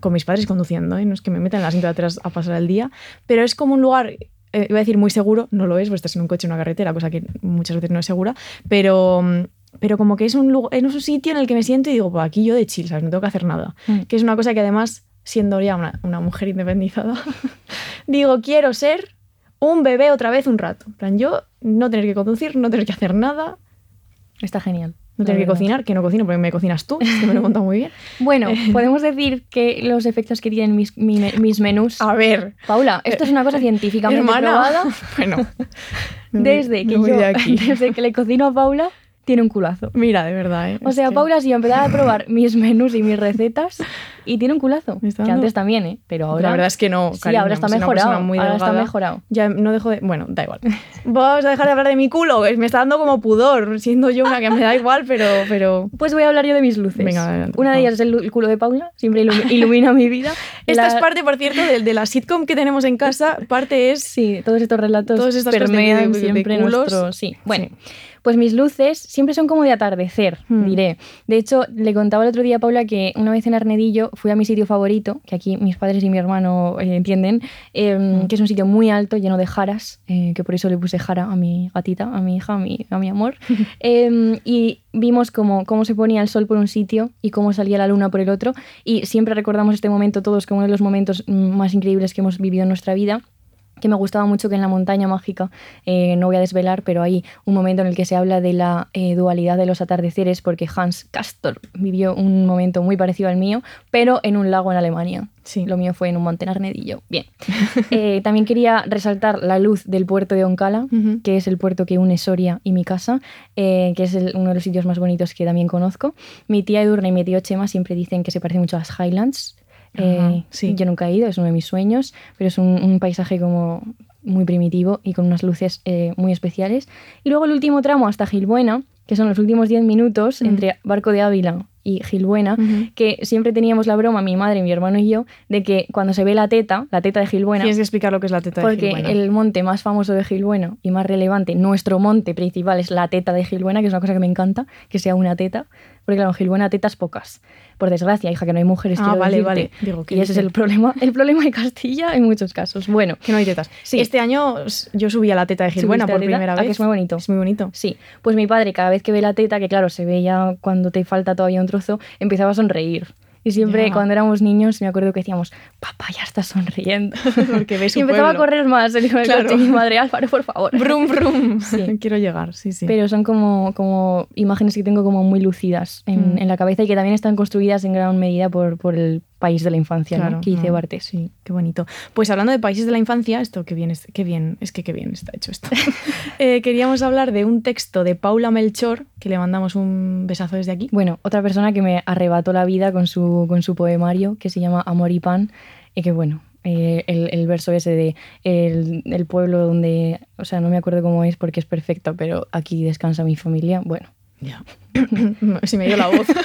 Con mis padres conduciendo, ¿eh? no es que me metan en asiento de atrás a pasar el día, pero es como un lugar eh, iba a decir muy seguro, no lo es, porque estás en un coche en una carretera, cosa que muchas veces no es segura, pero, pero como que es un, lugar, es un sitio en el que me siento y digo, pues aquí yo de chill, ¿sabes? No tengo que hacer nada. Mm. Que es una cosa que además siendo ya una, una mujer independizada, digo, quiero ser un bebé otra vez un rato. En plan, yo no tener que conducir, no tener que hacer nada, Está genial. No tener que cocinar, que no cocino porque me cocinas tú, es que me lo he contado muy bien. Bueno, podemos decir que los efectos que tienen mis, mi- mis menús. A ver, Paula, esto es una cosa científicamente hermana, probada. bueno, Desde que, yo, desde que le cocino a Paula, tiene un culazo. Mira, de verdad, ¿eh? O sea, Paula sí empezaba a probar mis menús y mis recetas y tiene un culazo. Que antes también, ¿eh? Pero ahora. La verdad es que no, Sí, cariño, ahora está mejorado. muy ahora está mejorado. Ya no dejo de. Bueno, da igual. Vamos a dejar de hablar de mi culo. Me está dando como pudor, siendo yo una que me da igual, pero. pero... Pues voy a hablar yo de mis luces. Venga, adelante, Una de ellas es el, el culo de Paula, siempre ilu- ilumina mi vida. Esta La- es parte, por cierto, de, de la sitcom que tenemos en casa. Parte es. Sí, todos estos relatos cosas de- permean de- de siempre culos. nuestro... Sí, bueno. Sí. Pues mis luces siempre son como de atardecer, Hmm. diré. De hecho, le contaba el otro día a Paula que una vez en Arnedillo fui a mi sitio favorito, que aquí mis padres y mi hermano eh, entienden, eh, Hmm. que es un sitio muy alto, lleno de jaras, eh, que por eso le puse jara a mi gatita, a mi hija, a mi, a mi amor. Eh, y vimos cómo, cómo se ponía el sol por un sitio y cómo salía la luna por el otro. Y siempre recordamos este momento todos como uno de los momentos mm, más increíbles que hemos vivido en nuestra vida que me gustaba mucho que en la montaña mágica, eh, no voy a desvelar, pero hay un momento en el que se habla de la eh, dualidad de los atardeceres, porque Hans Castor vivió un momento muy parecido al mío, pero en un lago en Alemania. Sí. Lo mío fue en un monte en Arnedillo. Bien. Eh, también quería resaltar la luz del puerto de Oncala, que es el puerto que une Soria y mi casa, que es el- uno de los sitios más bonitos que también conozco. Mi tía Edurne y mi tío Chema siempre dicen que se parece mucho a las Highlands. Eh, sí. Yo nunca he ido, es uno de mis sueños, pero es un, un paisaje como muy primitivo y con unas luces eh, muy especiales. Y luego el último tramo hasta Gilbuena, que son los últimos 10 minutos Mm. entre Barco de Ávila y Gilbuena, Ujú. que siempre teníamos la broma, mi madre, mi hermano y yo, de que cuando se ve la teta, la teta de Gilbuena, Tienes que explicar lo que es la teta de porque Gilbuena. el monte más famoso de Gilbuena y más relevante, nuestro monte principal es la teta de Gilbuena, que es una cosa que me encanta, que sea una teta, porque claro, en Gilbuena tetas pocas. Por desgracia, hija, que no hay mujeres. Ah, vale, decirte. vale. Digo, ¿qué y ese es el problema, el problema de Castilla en muchos casos. Bueno, Que no hay tetas. Sí. Este año yo subí a la teta de Gilbuena ¿Subiste por primera ¿A vez. que es muy bonito? Es muy bonito. Sí, pues mi padre cada vez que ve la teta, que claro, se ve ya cuando te falta todavía un trozo, empezaba a sonreír. Y siempre cuando éramos niños me acuerdo que decíamos, papá, ya está sonriendo. Porque ve su y empezaba pueblo. a correr más el hijo Claro. mi madre, Álvaro, por favor. Brum, brum. Sí. Quiero llegar, sí, sí. Pero son como, como imágenes que tengo como muy lucidas en, Mm. en la cabeza y que también están construidas en gran medida por, por el país de la infancia, ¿no? Claro, que dice no, Bartes. Sí, qué bonito. Pues hablando de países de la infancia, esto qué bien, es- qué bien, es que qué bien está hecho esto. Eh, queríamos hablar de un texto de Paula Melchor, que le mandamos un besazo desde aquí. Bueno, otra persona que me arrebató la vida con su, con su poemario, que se llama Amor y Pan, y que bueno, eh, el, el verso ese de el, el pueblo donde, o sea, no me acuerdo cómo es porque es perfecto, pero aquí descansa mi familia, bueno. Ya. Se me dio la voz.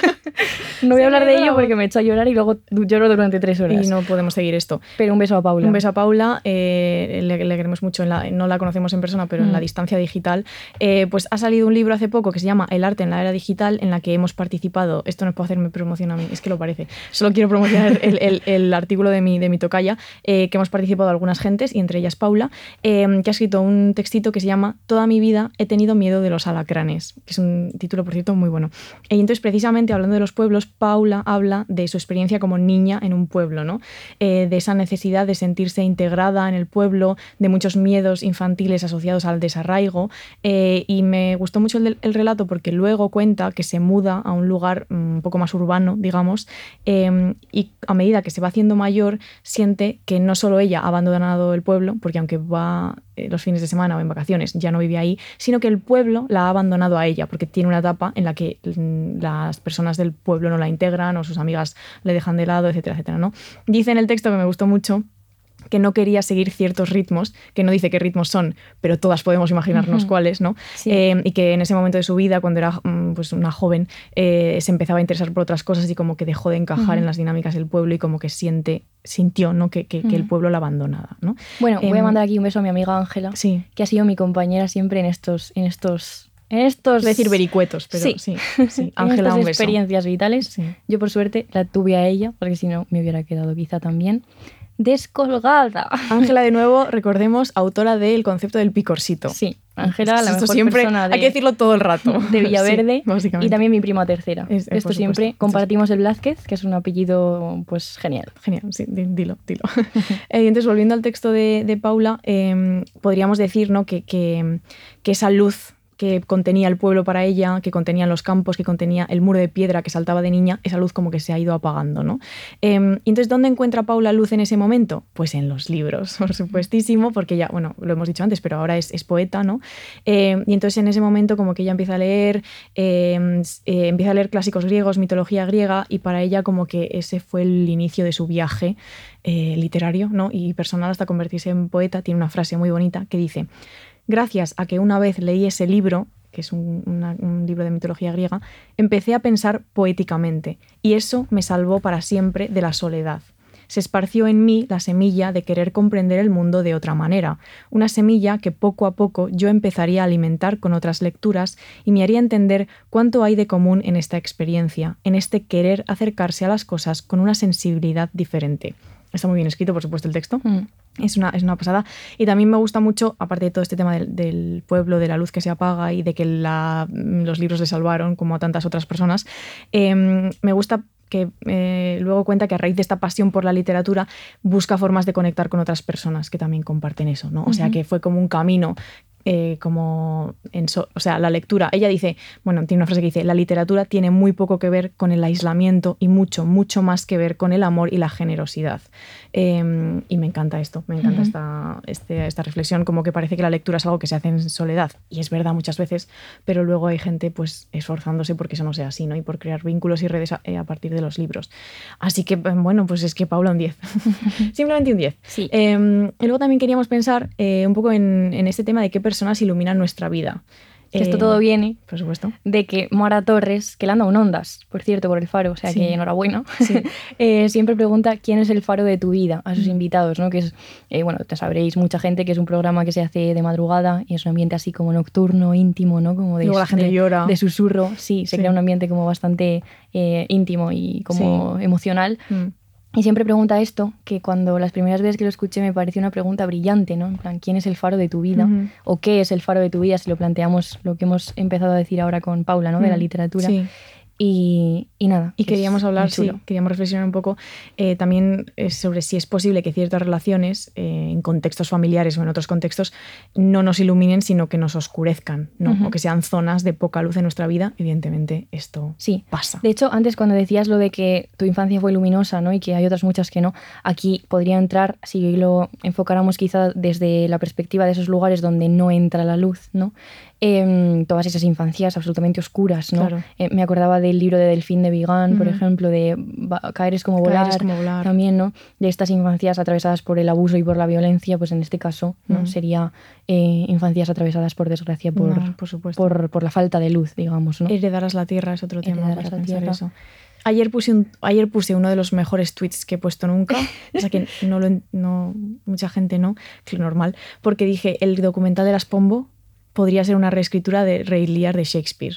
No voy a hablar de ello porque me echo a llorar y luego lloro durante tres horas. y no podemos seguir esto. Pero un beso a Paula. Un beso a Paula, eh, le, le queremos mucho, en la- no la conocemos en persona, pero en la Mm. distancia digital. Eh, pues ha salido un libro hace poco que se llama El arte en la era digital, en la que hemos participado, esto no puedo hacerme promoción a mí, es que lo parece, solo quiero promocionar el, el- el artículo de mi, de mi tocaya, eh, que hemos participado algunas gentes, y entre ellas Paula, eh, que ha escrito un textito que se llama Toda mi vida he tenido miedo de los alacranes, que es un título, por cierto, muy bueno. Y entonces, precisamente hablando de los pueblos, Paula habla de su experiencia como niña en un pueblo, ¿no? Eh, de esa necesidad de sentirse integrada en el pueblo, de muchos miedos infantiles asociados al desarraigo. eh, y me gustó mucho el, el relato porque luego cuenta que se muda a un lugar mm, un poco más urbano, digamos, eh, y a medida que se va haciendo mayor, siente que no solo ella ha abandonado el pueblo, porque aunque va eh, los fines de semana o en vacaciones ya no vive ahí, sino que el pueblo la ha abandonado a ella, porque tiene una etapa en la que mm, las personas del pueblo no la integran o sus amigas le dejan de lado, etcétera, etcétera. ¿no? Dice en el texto que me gustó mucho que no quería seguir ciertos ritmos, que no dice qué ritmos son, pero todas podemos imaginarnos cuáles, ¿no? Sí. Eh, y que en ese momento de su vida, cuando era mm, pues, una joven, eh, se empezaba a interesar por otras cosas y como que dejó de encajar en las dinámicas del pueblo y como que siente, sintió ¿no? que, que- que el pueblo la abandonaba, ¿no? Bueno, voy a Em, mandar aquí un beso a mi amiga Ángela, Sí, que ha sido mi compañera siempre en estos, en estos, en estos, es decir vericuetos, pero sí, Sí. sí. Ángela, estas un beso. experiencias vitales. Sí. Yo por suerte la tuve a ella, porque si no me hubiera quedado quizá también. descolgada. Ángela, de nuevo, recordemos, autora del concepto del picorcito. Sí, Ángela, la mejor siempre persona de, hay que decirlo todo el rato. de Villaverde Sí, y también mi prima tercera. Es- Esto siempre supuesto. compartimos el Blázquez, que es un apellido pues genial. Genial, sí, di- dilo, dilo. Eh, y entonces, volviendo al texto de, de Paula, eh, podríamos decir ¿no? que, que- que esa luz que contenía el pueblo para ella, que contenía los campos, que contenía el muro de piedra que saltaba de niña, esa luz como que se ha ido apagando. ¿no? Y entonces, ¿dónde encuentra Paula luz en ese momento? Pues en los libros, por supuestísimo, porque ya, bueno, lo hemos dicho antes, pero ahora es, poeta, ¿no? Eh, y entonces en ese momento como que ella empieza a leer, s- eh, empieza a leer clásicos griegos, mitología griega, y para ella como que ese fue el inicio de su viaje eh, literario ¿no? y personal hasta convertirse en poeta. Tiene una frase muy bonita que dice, gracias a que una vez leí ese libro, que es un, libro de mitología griega, empecé a pensar poéticamente, y eso me salvó para siempre de la soledad se esparció en mí la semilla de querer comprender el mundo de otra manera, una semilla que poco a poco yo empezaría a alimentar con otras lecturas y me haría entender cuánto hay de común en esta experiencia, en este querer acercarse a las cosas con una sensibilidad diferente. Está muy bien escrito, por supuesto, el texto. Mm. Es una, es una pasada. Y también me gusta mucho, aparte de todo este tema del, del pueblo, de la luz que se apaga y de que la- los libros le salvaron, como a tantas otras personas, eh, me gusta que eh, luego cuenta que a raíz de esta pasión por la literatura busca formas de conectar con otras personas que también comparten eso, ¿no? O sea, que fue como un camino eh, como en so- o sea, la lectura. Ella dice, bueno, tiene una frase que dice, la literatura tiene muy poco que ver con el aislamiento y mucho, mucho más que ver con el amor y la generosidad. Eh, y me encanta esto, me encanta Ujú. esta, este- esta reflexión, como que parece que la lectura es algo que se hace en soledad, y es verdad muchas veces, pero luego hay gente pues esforzándose porque eso no sea así, ¿no? Y por crear vínculos y redes a, eh, a partir de los libros. Así que, bueno, pues es que Paula un 10. Simplemente un 10. Sí. Eh, y luego también queríamos pensar eh, un poco en, en este tema de qué personas iluminan nuestra vida. Que esto Eh, todo viene Por supuesto. de que Mara Torres, que le han dado un ondas, por cierto, por el faro, o sea Sí. que enhorabuena, Sí. eh, siempre pregunta quién es el faro de tu vida a sus invitados, ¿no? Que es, eh, bueno, te sabréis mucha gente que es un programa que se hace de madrugada y es un ambiente así como nocturno, íntimo, ¿no? Como de, Luego la gente de- llora. de susurro, sí, se Sí. crea un ambiente como bastante eh, íntimo y como emocional. Mm. Y siempre pregunta esto, que cuando las primeras veces que lo escuché me pareció una pregunta brillante, ¿no? En plan, ¿quién es el faro de tu vida? ¿O qué es el faro de tu vida? Si lo planteamos, lo que hemos empezado a decir ahora con Paula, ¿no? De la literatura. Sí. Y, y nada. Y queríamos hablar, sí, queríamos reflexionar un poco eh, también eh, sobre si es posible que ciertas relaciones, eh, en contextos familiares o en otros contextos, no nos iluminen, sino que nos oscurezcan, ¿no? O que sean zonas de poca luz en nuestra vida. Evidentemente, esto Sí. pasa. De hecho, antes cuando decías lo de que tu infancia fue luminosa, ¿no? Y que hay otras muchas que no, aquí podría entrar, si lo enfocáramos quizá desde la perspectiva de esos lugares donde no entra la luz, ¿no? Em, todas esas infancias absolutamente oscuras, ¿no? Claro. Eh, me acordaba del libro de Delfín de Vigan, por ejemplo, de Caer es como Caer volar, es como volar. también, ¿no? De estas infancias atravesadas por el abuso y por la violencia, pues en este caso, ¿no? Ujú. Sería eh, infancias atravesadas por desgracia, por, No, por supuesto. por, por la falta de luz, digamos, ¿no? Heredarás la tierra es otro tema. Heredarás la tierra. eso. Ayer puse, un- ayer puse uno de los mejores tweets que he puesto nunca, o sea que no lo, no, mucha gente no, que normal, porque dije, el documental de las Pombo podría ser una reescritura de Rey Lear de Shakespeare.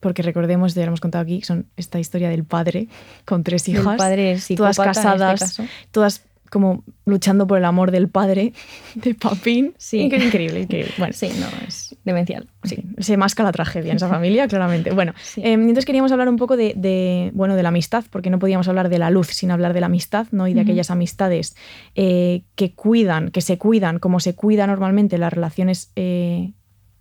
Porque recordemos, ya lo hemos contado aquí, son esta historia del padre con tres hijas, padre todas este casadas, caso. todas como luchando por el amor del padre de Papín. Sí. Incre- increíble, increíble. Bueno, Sí, no, es demencial. Sí, se masca la tragedia en esa familia, claramente. Bueno, Sí. eh, entonces queríamos hablar un poco de, de, bueno, de la amistad, porque no podíamos hablar de la luz sin hablar de la amistad, ¿no? Y de aquellas amistades eh, que cuidan, que se cuidan, como se cuida normalmente las relaciones, eh,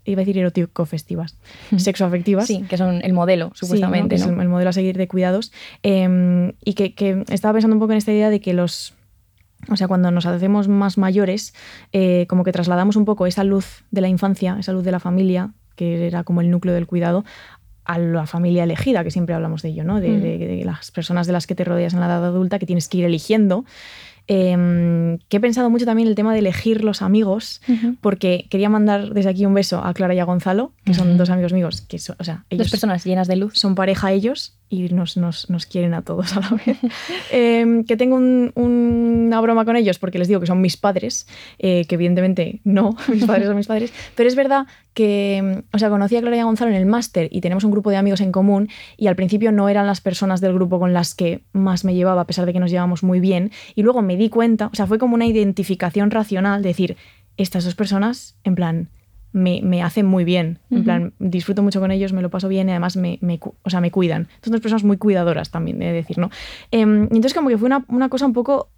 iba a decir erótico-festivas, Ujú. sexoafectivas. Sí, que son el modelo, Sí, ¿no? supuestamente. Es ¿no? el, el modelo a seguir de cuidados. Eh, y que, que estaba pensando un poco en esta idea de que los. O sea, cuando nos hacemos más mayores, eh, como que trasladamos un poco esa luz de la infancia, esa luz de la familia, que era como el núcleo del cuidado, a la familia elegida, que siempre hablamos de ello, ¿no? De, Mm. de- de las personas de las que te rodeas en la edad adulta, que tienes que ir eligiendo. Eh, que he pensado mucho también el tema de elegir los amigos, porque quería mandar desde aquí un beso a Clara y a Gonzalo, que son dos amigos míos, que son, o sea, ellos Dos personas llenas de luz. son pareja ellos y nos, quieren a todos a la vez. Em, que tengo un- una broma con ellos porque les digo que son mis padres, eh, que evidentemente no, mis padres son mis padres, pero es verdad que, o sea, conocí a Gloria Gonzalo en el máster y tenemos un grupo de amigos en común y al principio no eran las personas del grupo con las que más me llevaba, a pesar de que nos llevamos muy bien, y luego me di cuenta, o sea, fue como una identificación racional, de decir, estas dos personas, en plan, me, me hacen muy bien, en plan, disfruto mucho con ellos, me lo paso bien y además me, me o sea, me cuidan. Son dos personas muy cuidadoras también, he de decir, ¿no? Y entonces como que fue una, una cosa un poco...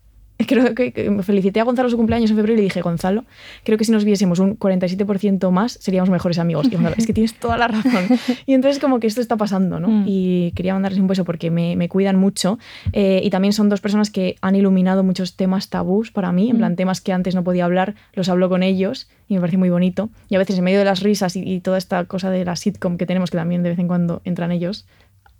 Creo que, me felicité a Gonzalo su cumpleaños en febrero y le dije, Gonzalo, creo que si nos viésemos un 47% más seríamos mejores amigos. Y Gonzalo, es que tienes toda la razón. Y entonces como que esto está pasando, ¿no? Mm. Y quería mandarles un beso porque me, me cuidan mucho. Eh, y también son dos personas que han iluminado muchos temas tabús para mí, en Mm. plan temas que antes no podía hablar, los hablo con ellos y me parece muy bonito. Y a veces en medio de las risas y, y toda esta cosa de la sitcom que tenemos, que también de vez en cuando entran ellos,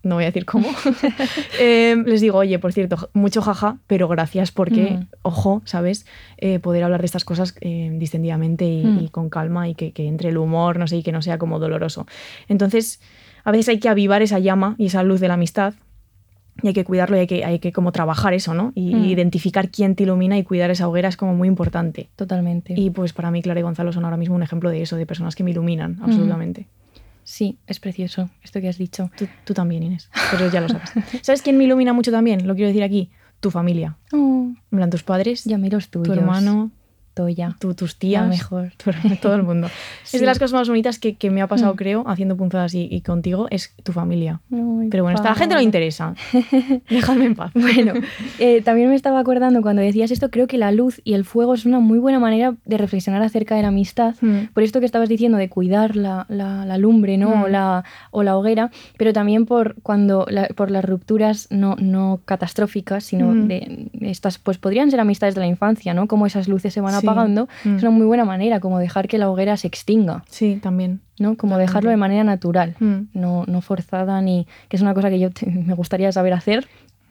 no voy a decir cómo, eh, les digo, oye, por cierto, mucho jaja, pero gracias porque, Mm. ojo, ¿sabes? Eh, poder hablar de estas cosas eh, distendidamente y, Mm. y con calma y que, que entre el humor, no sé, y que no sea como doloroso. Entonces, a veces hay que avivar esa llama y esa luz de la amistad y hay que cuidarlo y hay que, hay que como trabajar eso, ¿no? Y, Mm. y identificar quién te ilumina y cuidar esa hoguera es como muy importante. Totalmente. Y pues para mí Clara y Gonzalo son ahora mismo un ejemplo de eso, de personas que me iluminan, absolutamente. Sí, es precioso esto que has dicho. Tú, tú también, Inés, pero ya lo sabes. ¿Sabes quién me ilumina mucho también? Lo quiero decir aquí. Tu familia. Oh, En plan, tus padres, ya los tuyos. tu hermano, Toya. tu- tus tías. La mejor. todo el mundo. Sí. Es de las cosas más bonitas que, que me ha pasado, Mm. creo, haciendo punzadas y, y contigo, es tu familia. Ay, Pero bueno, a la gente no le interesa. Dejadme en paz. Bueno, eh, también me estaba acordando cuando decías esto, creo que la luz y el fuego es una muy buena manera de reflexionar acerca de la amistad. Mm. Por esto que estabas diciendo de cuidar la, la- la lumbre ¿no? Mm. o, la, o la hoguera, pero también por, cuando por las rupturas no, no catastróficas, sino Mm. de estas, pues podrían ser amistades de la infancia, ¿no? Como esas luces se van Sí. apagando. Mm. Es una muy buena manera, como dejar que la hoguera se extinga, Sí, también. ¿no? Como dejarlo de manera natural. Mm. No, no forzada ni que es una cosa que yo te- me gustaría saber hacer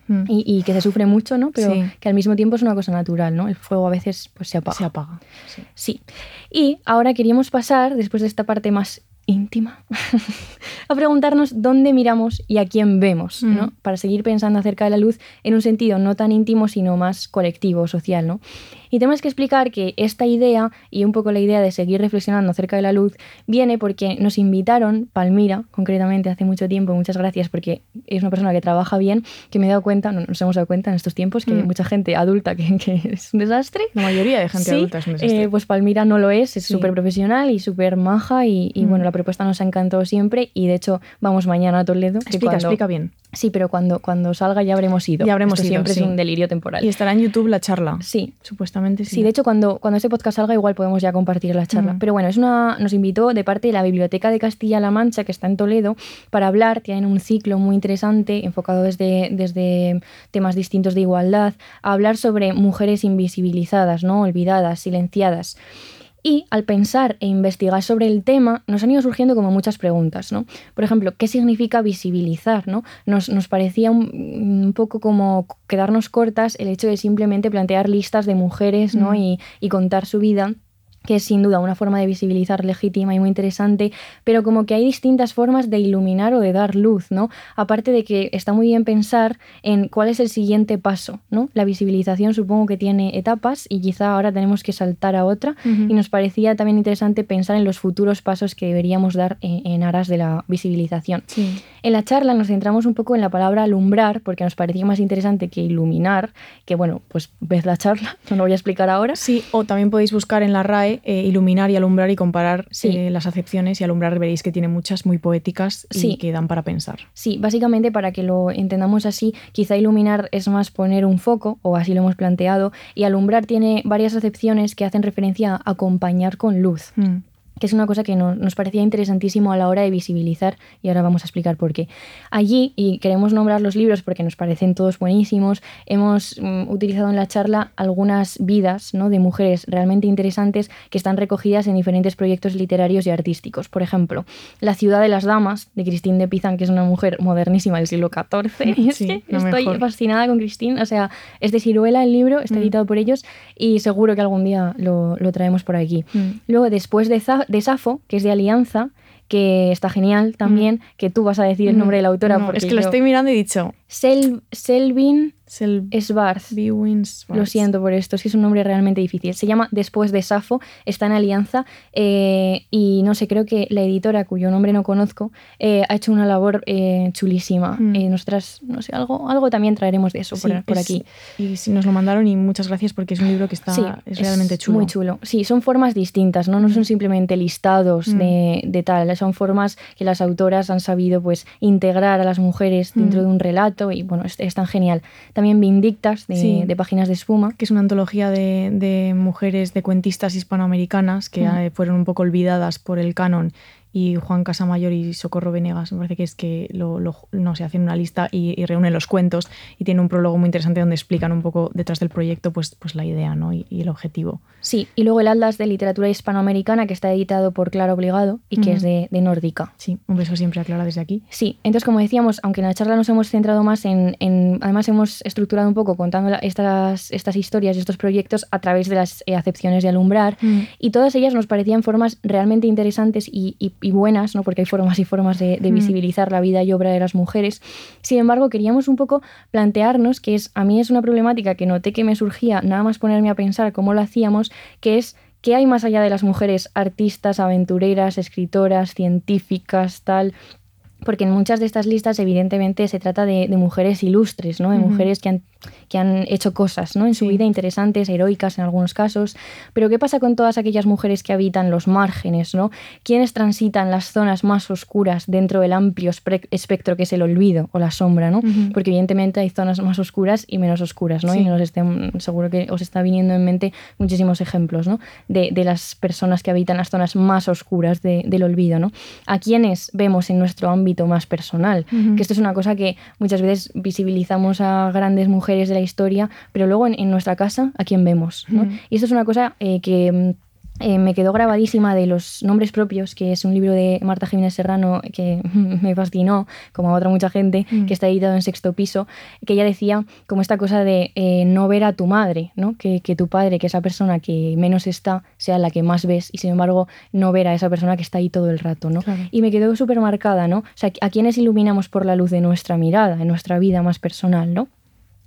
Mm. y, y que se sufre mucho, ¿no? Pero Sí. que al mismo tiempo es una cosa natural, ¿no? El fuego a veces pues se apaga. Se apaga. Sí. Sí. Y ahora queríamos pasar, después de esta parte más íntima, a preguntarnos dónde miramos y a quién vemos, ¿no? Mm. Para seguir pensando acerca de la luz en un sentido no tan íntimo, sino más colectivo, social, ¿no? Y tenemos que explicar que esta idea y un poco la idea de seguir reflexionando acerca de la luz viene porque nos invitaron, Palmira, concretamente hace mucho tiempo, muchas gracias porque es una persona que trabaja bien, que me he dado cuenta, no, nos hemos dado cuenta en estos tiempos que hay Mm. mucha gente adulta que, que es un desastre. La mayoría de gente Sí, adulta es un desastre. eh, pues Palmira no lo es, es Sí. súper profesional y súper maja y, y Mm. bueno, la propuesta nos ha encantado siempre y de hecho vamos mañana a Toledo. explica, cuando- explica bien. Sí, pero cuando, cuando salga ya habremos ido. Ya habremos Esto ido, siempre sí. es un delirio temporal. Y estará en YouTube la charla. Sí, Supuestamente sí. Sí, de hecho, cuando, cuando este podcast salga, igual podemos ya compartir la charla. Pero bueno, es una, nos invitó de parte de la Biblioteca de Castilla-La Mancha, que está en Toledo, para hablar. Tienen un ciclo muy interesante, enfocado desde, desde temas distintos de igualdad, a hablar sobre mujeres invisibilizadas, ¿no? olvidadas, silenciadas. Y al pensar e investigar sobre el tema, nos han ido surgiendo como muchas preguntas, ¿no? Por ejemplo, ¿qué significa visibilizar? ¿no? Nos, nos parecía un, un poco como quedarnos cortas el hecho de simplemente plantear listas de mujeres ¿no? Mm. y, y contar su vida que es sin duda una forma de visibilizar legítima y muy interesante, pero como que hay distintas formas de iluminar o de dar luz, ¿no? Aparte de que está muy bien pensar en cuál es el siguiente paso, ¿no? La visibilización supongo que tiene etapas y quizá ahora tenemos que saltar a otra y nos parecía también interesante pensar en los futuros pasos que deberíamos dar en, en aras de la visibilización. Sí. En la charla nos centramos un poco en la palabra alumbrar porque nos parecía más interesante que iluminar, que bueno, pues ves la charla, no lo voy a explicar ahora. Sí, o también podéis buscar en la RAE eh, iluminar y alumbrar y comparar Sí. eh, las acepciones y alumbrar veréis que tiene muchas muy poéticas y Sí. que dan para pensar. Sí, básicamente para que lo entendamos así, quizá iluminar es más poner un foco, o así lo hemos planteado, y alumbrar tiene varias acepciones que hacen referencia a acompañar con luz. Mm. Que es una cosa que no- nos parecía interesantísimo a la hora de visibilizar y ahora vamos a explicar por qué. Allí, y queremos nombrar los libros porque nos parecen todos buenísimos, hemos mm, utilizado en la charla algunas vidas ¿no? de mujeres realmente interesantes que están recogidas en diferentes proyectos literarios y artísticos. Por ejemplo, La ciudad de las damas, de Christine de Pizan, que es una mujer modernísima del siglo XIV. Es que estoy mejor. fascinada con Christine. O sea, es de Ciruela el libro, está Mm. editado por ellos y seguro que algún día lo, lo traemos por aquí. Mm. Luego, después de, de Safo, que es de Alianza, que está genial también, que tú vas a decir el nombre de la autora. No, porque es que lo estoy mirando y he dicho. Sel- Selvin Sel Svarth. Lo siento por esto, es que es un nombre realmente difícil. Se llama Después de Safo, está en Alianza eh, y no sé, creo que la editora, cuyo nombre no conozco, eh, ha hecho una labor eh, chulísima. Mm. Eh, nosotras, no sé, algo, algo también traeremos de eso por, por aquí. Y sí, nos lo mandaron y muchas gracias porque es un libro que está Sí, es realmente chulo. Muy chulo. Sí, son formas distintas, ¿no? No son simplemente listados Mm. de, de tal, son formas que las autoras han sabido pues integrar a las mujeres dentro Mm. de un relato y bueno, es, es tan genial. También Vindictas, de, Sí. de Páginas de Espuma. que es una antología de, de mujeres, de cuentistas hispanoamericanas que fueron un poco olvidadas por el canon y Juan Casamayor y Socorro Venegas, me parece que es que lo, lo- no sé, hacen una lista y, y reúnen los cuentos y tiene un prólogo muy interesante donde explican un poco detrás del proyecto pues, pues la idea ¿no? y, y el objetivo. Sí, y luego el Atlas de Literatura Hispanoamericana, que está editado por Clara Obligado y que es de, de Nórdica. Sí, un beso siempre a Clara desde aquí. Sí, entonces como decíamos, aunque en la charla nos hemos centrado más en, en- además hemos estructurado un poco contando la- estas, estas historias y estos proyectos a través de las eh, acepciones de alumbrar Mm. y todas ellas nos parecían formas realmente interesantes y, y- y buenas, ¿no? porque hay formas y formas de, de Mm. visibilizar la vida y obra de las mujeres. Sin embargo, queríamos un poco plantearnos, que es a mí es una problemática que noté que me surgía nada más ponerme a pensar cómo lo hacíamos, que es ¿Qué hay más allá de las mujeres artistas, aventureras, escritoras, científicas, tal? Porque en muchas de estas listas, evidentemente, se trata de, de mujeres ilustres, ¿no? De mujeres que han, que han hecho cosas ¿no? en su Sí. vida interesantes, heroicas en algunos casos. Pero ¿qué pasa con todas aquellas mujeres que habitan los márgenes, ¿no? ¿Quiénes transitan las zonas más oscuras dentro del amplio espectro que es el olvido o la sombra, ¿no? Porque evidentemente hay zonas más oscuras y menos oscuras, ¿no? Sí. Y nos estén- seguro que os está viniendo en mente muchísimos ejemplos, ¿no? De, de las personas que habitan las zonas más oscuras de- del olvido, ¿no? A quienes vemos en nuestro ámbito más personal. Que esto es una cosa que muchas veces visibilizamos a grandes mujeres de la historia, pero luego en, en nuestra casa, ¿a quién vemos? Y esto es una cosa eh, que mm, eh, me quedó grabadísima de los nombres propios, que es un libro de Marta Jiménez Serrano que me fascinó, como a otra mucha gente, Mm. que está editado en sexto piso, que ella decía como esta cosa de eh, no ver a tu madre, ¿no? que, que tu padre, que esa persona que menos está, sea la que más ves, y sin embargo no ver a esa persona que está ahí todo el rato. ¿no? Claro. Y me quedó súper marcada, ¿no? O sea, a quienes iluminamos por la luz de nuestra mirada, en nuestra vida más personal, ¿no?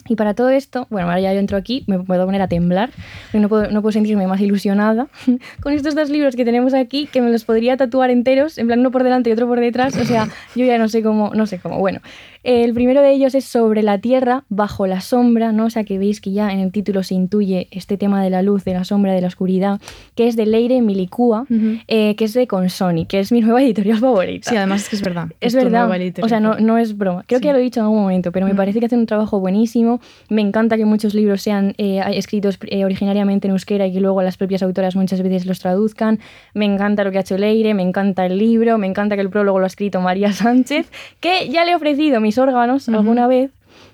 Y para todo esto, bueno, ahora ya yo entro aquí, me puedo poner a temblar, no puedo, no puedo sentirme más ilusionada con estos dos libros que tenemos aquí, que me los podría tatuar enteros, en plan uno por delante y otro por detrás, o sea, yo ya no sé cómo, no sé cómo. Bueno, el primero de ellos es sobre la tierra, bajo la sombra, ¿no? O sea, que veis que ya en el título se intuye este tema de la luz, de la sombra, de la oscuridad, que es de Leire Milicúa, Ujú. eh, que es de Consoni, que es mi nueva editorial favorita. Sí, además es que es verdad. Es tu verdad. O sea, no, no es broma. Creo Sí. que ya lo he dicho en algún momento, pero me parece que hacen un trabajo buenísimo. Me encanta que muchos libros sean eh, escritos eh, originariamente en euskera y que luego las propias autoras muchas veces los traduzcan. Me encanta lo que ha hecho Leire, me encanta el libro, me encanta que el prólogo lo ha escrito María Sánchez, que ya le he ofrecido mis órganos Ujú. alguna vez.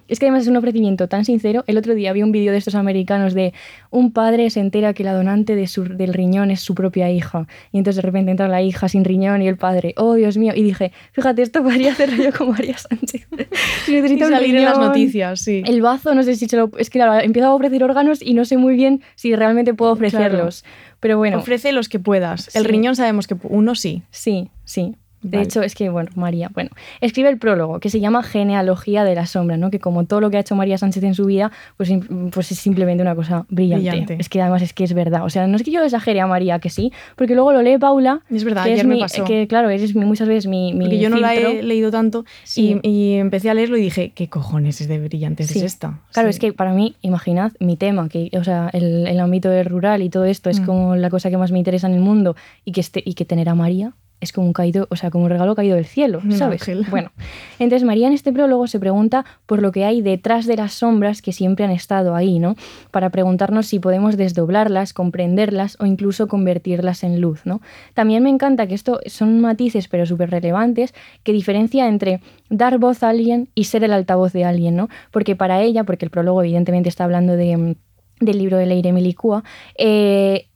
Es que además es un ofrecimiento tan sincero. El otro día vi un vídeo de estos americanos de un padre se entera que la donante de su- del riñón es su propia hija. Y entonces de repente entra la hija sin riñón y el padre, oh Dios mío. Y dije, fíjate, esto podría hacer yo con María Sánchez. si un salir en las riñón, noticias, sí. El bazo, no sé si se lo. Es que claro, empiezo a ofrecer órganos y no sé muy bien si realmente puedo ofrecerlos. Pero bueno, Ofrece los que puedas. El Sí. riñón sabemos que uno sí. Sí, sí. De Vale. hecho, es que, bueno, María, bueno, escribe el prólogo que se llama Genealogía de la Sombra, ¿no? Que como todo lo que ha hecho María Sánchez en su vida, pues, pues es simplemente una cosa brillante. Brillante. Es que además es que es verdad. O sea, no es que yo exagere a María, que sí, porque luego lo lee Paula. Es verdad, que ayer es me mi- pasó. Que claro, mi- muchas veces mi. mi Porque yo no la he filtro. leído tanto Sí. y, y empecé a leerlo y dije, ¿qué cojones es de brillante Sí. es esta? Claro, Sí. es que para mí, imaginad mi tema, que, o sea, el, el ámbito rural y todo esto es Mm. como la cosa que más me interesa en el mundo y que, este, y que tener a María es como un caído, o sea, como un regalo caído del cielo, ¿sabes? ángel. Bueno, entonces María en este prólogo se pregunta por lo que hay detrás de las sombras que siempre han estado ahí, ¿no? Para preguntarnos si podemos desdoblarlas, comprenderlas o incluso convertirlas en luz, ¿no? También me encanta que esto son matices pero súper relevantes que diferencia entre dar voz a alguien y ser el altavoz de alguien, ¿no? Porque para ella, porque el prólogo evidentemente está hablando de, mm, del libro de Leire Milicúa, eh,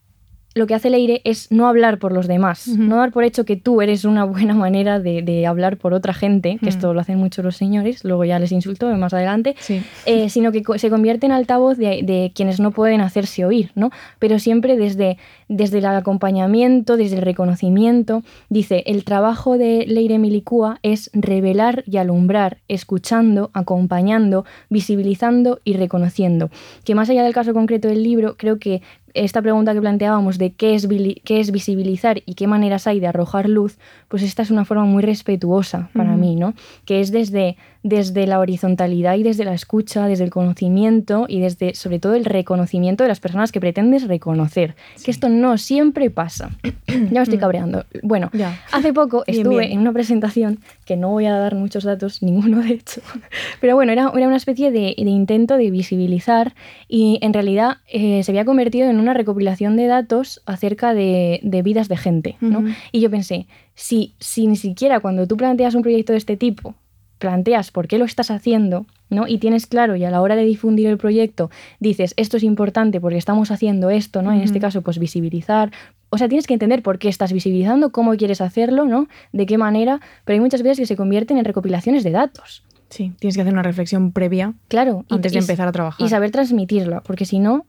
lo que hace Leire es no hablar por los demás, no dar por hecho que tú eres una buena manera de, hablar por otra gente, que esto lo hacen mucho los señores, luego ya les insulto más adelante, eh, sino que se convierte en altavoz de, quienes no pueden hacerse oír, ¿no? Pero siempre desde, desde el acompañamiento, desde el reconocimiento. Dice, el trabajo de Leire Milicúa es revelar y alumbrar, escuchando, acompañando, visibilizando y reconociendo. Que más allá del caso concreto del libro, creo que esta pregunta que planteábamos de qué es, qué es visibilizar y qué maneras hay de arrojar luz, pues esta es una forma muy respetuosa para mí, ¿no? Que es desde desde la horizontalidad y desde la escucha, desde el conocimiento y desde sobre todo el reconocimiento de las personas que pretendes reconocer. Que esto no siempre pasa. ya me estoy cabreando. Bueno, hace poco estuve en una presentación, que no voy a dar muchos datos, ninguno de hecho, pero bueno, era, era una especie de, intento de visibilizar y en realidad eh, se había convertido en una recopilación de datos acerca de, vidas de gente. ¿no? Y yo pensé, si, si ni siquiera cuando tú planteas un proyecto de este tipo planteas por qué lo estás haciendo, ¿no? Y tienes claro y a la hora de difundir el proyecto dices, esto es importante porque estamos haciendo esto, ¿no? En este caso, pues visibilizar. O sea, tienes que entender por qué estás visibilizando, cómo quieres hacerlo, ¿no? De qué manera, pero hay muchas veces que se convierten en recopilaciones de datos. Sí, tienes que hacer una reflexión previa claro, antes de empezar a trabajar. Y saber transmitirlo, porque si no,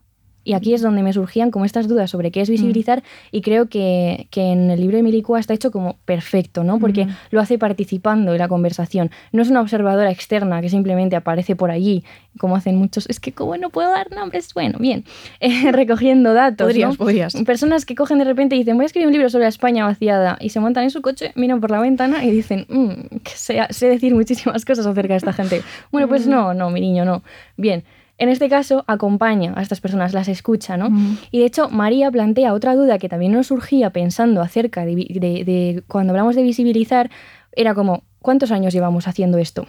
y aquí es donde me surgían como estas dudas sobre qué es visibilizar y creo que, en el libro de Milicua está hecho como perfecto, ¿no? Porque lo hace participando en la conversación. No es una observadora externa que simplemente aparece por allí, como hacen muchos. Es que como no puedo dar nombres, bueno, bien, eh, recogiendo datos. Podrías, podrías. Personas que cogen de repente y dicen, voy a escribir un libro sobre la España vaciada y se montan en su coche, miran por la ventana y dicen, mm, que sé, sé decir muchísimas cosas acerca de esta gente. Bueno, pues no, no, mi niño, no. Bien, en este caso, acompaña a estas personas, las escucha, ¿no? Y de hecho, María plantea otra duda que también nos surgía pensando acerca de cuando hablamos de visibilizar, era como, ¿cuántos años llevamos haciendo esto?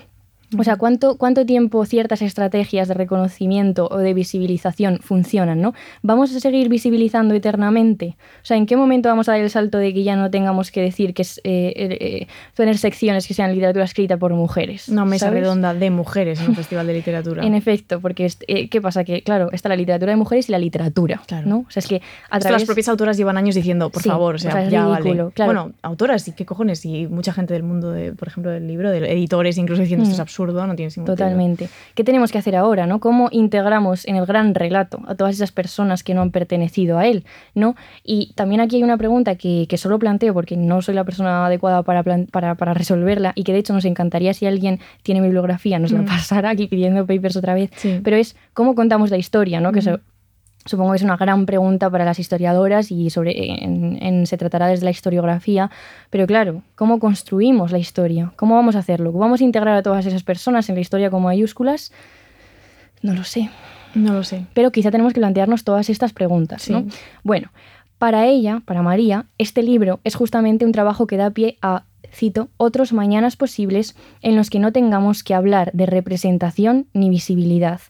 O sea, ¿cuánto, ¿cuánto tiempo ciertas estrategias de reconocimiento o de visibilización funcionan? ¿no? ¿Vamos a seguir visibilizando eternamente? O sea, ¿en qué momento vamos a dar el salto de que ya no tengamos que decir que es eh, eh, tener secciones que sean literatura escrita por mujeres? Una mesa redonda de mujeres en un festival de literatura. en efecto, porque eh, ¿qué pasa? Que, claro, está la literatura de mujeres y la literatura. Claro. ¿no? O sea, es que a través... Las propias autoras llevan años diciendo, por favor, o sea, ya ridículo, Claro. Bueno, autoras y qué cojones, y mucha gente del mundo, de, por ejemplo, del libro, de editores incluso diciendo esto es mm. Absurdo no tiene sentido. Totalmente. ¿Qué tenemos que hacer ahora? ¿no? ¿Cómo integramos en el gran relato a todas esas personas que no han pertenecido a él? ¿no? Y también aquí hay una pregunta que, que solo planteo porque no soy la persona adecuada para, para, para, resolverla y que de hecho nos encantaría si alguien tiene bibliografía nos la mm. pasara aquí pidiendo papers otra vez, pero es cómo contamos la historia, ¿no? Que mm. Supongo que es una gran pregunta para las historiadoras y sobre, en, se tratará desde la historiografía, pero claro, ¿cómo construimos la historia? ¿Cómo vamos a hacerlo? ¿Cómo vamos a integrar a todas esas personas en la historia como mayúsculas? No lo sé. No lo sé. Pero quizá tenemos que plantearnos todas estas preguntas. ¿no? Bueno, para ella, para María, este libro es justamente un trabajo que da pie a cito, otros mañanas posibles en los que no tengamos que hablar de representación ni visibilidad.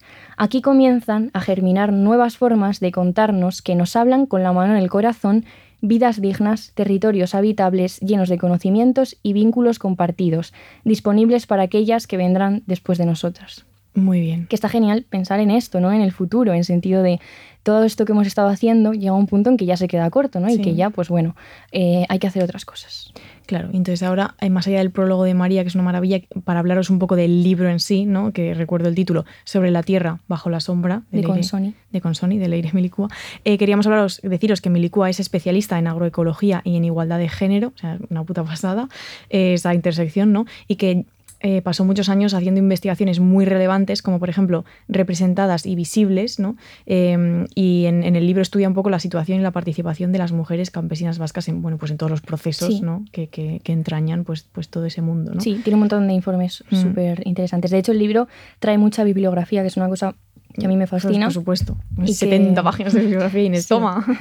Aquí comienzan a germinar nuevas formas de contarnos que nos hablan con la mano en el corazón vidas dignas, territorios habitables llenos de conocimientos y vínculos compartidos, disponibles para aquellas que vendrán después de nosotras. Muy bien. Que está genial pensar en esto, ¿no? En el futuro, en sentido de todo esto que hemos estado haciendo llega a un punto en que ya se queda corto, ¿no? Y que ya, pues bueno, eh, hay que hacer otras cosas. Claro, entonces ahora, eh, más allá del prólogo de María, que es una maravilla, para hablaros un poco del libro en sí, ¿no? que recuerdo el título, Sobre la Tierra bajo la sombra, de, Consoni. De Consoni, de Leire Milicua. Eh, queríamos hablaros, deciros que Milicua es especialista en agroecología y en igualdad de género, o sea, una puta pasada, esa intersección, ¿no? Y que eh, pasó muchos años haciendo investigaciones muy relevantes, como por ejemplo representadas y visibles, ¿no? Em, y en, el libro estudia un poco la situación y la participación de las mujeres campesinas vascas en, bueno, pues en todos los procesos ¿no? que, que, entrañan pues, pues todo ese mundo. ¿no? Sí, tiene un montón de informes mm. súper interesantes. De hecho, el libro trae mucha bibliografía, que es una cosa que a mí me fascina. Por supuesto. Y 70 páginas de bibliografía y sí. toma.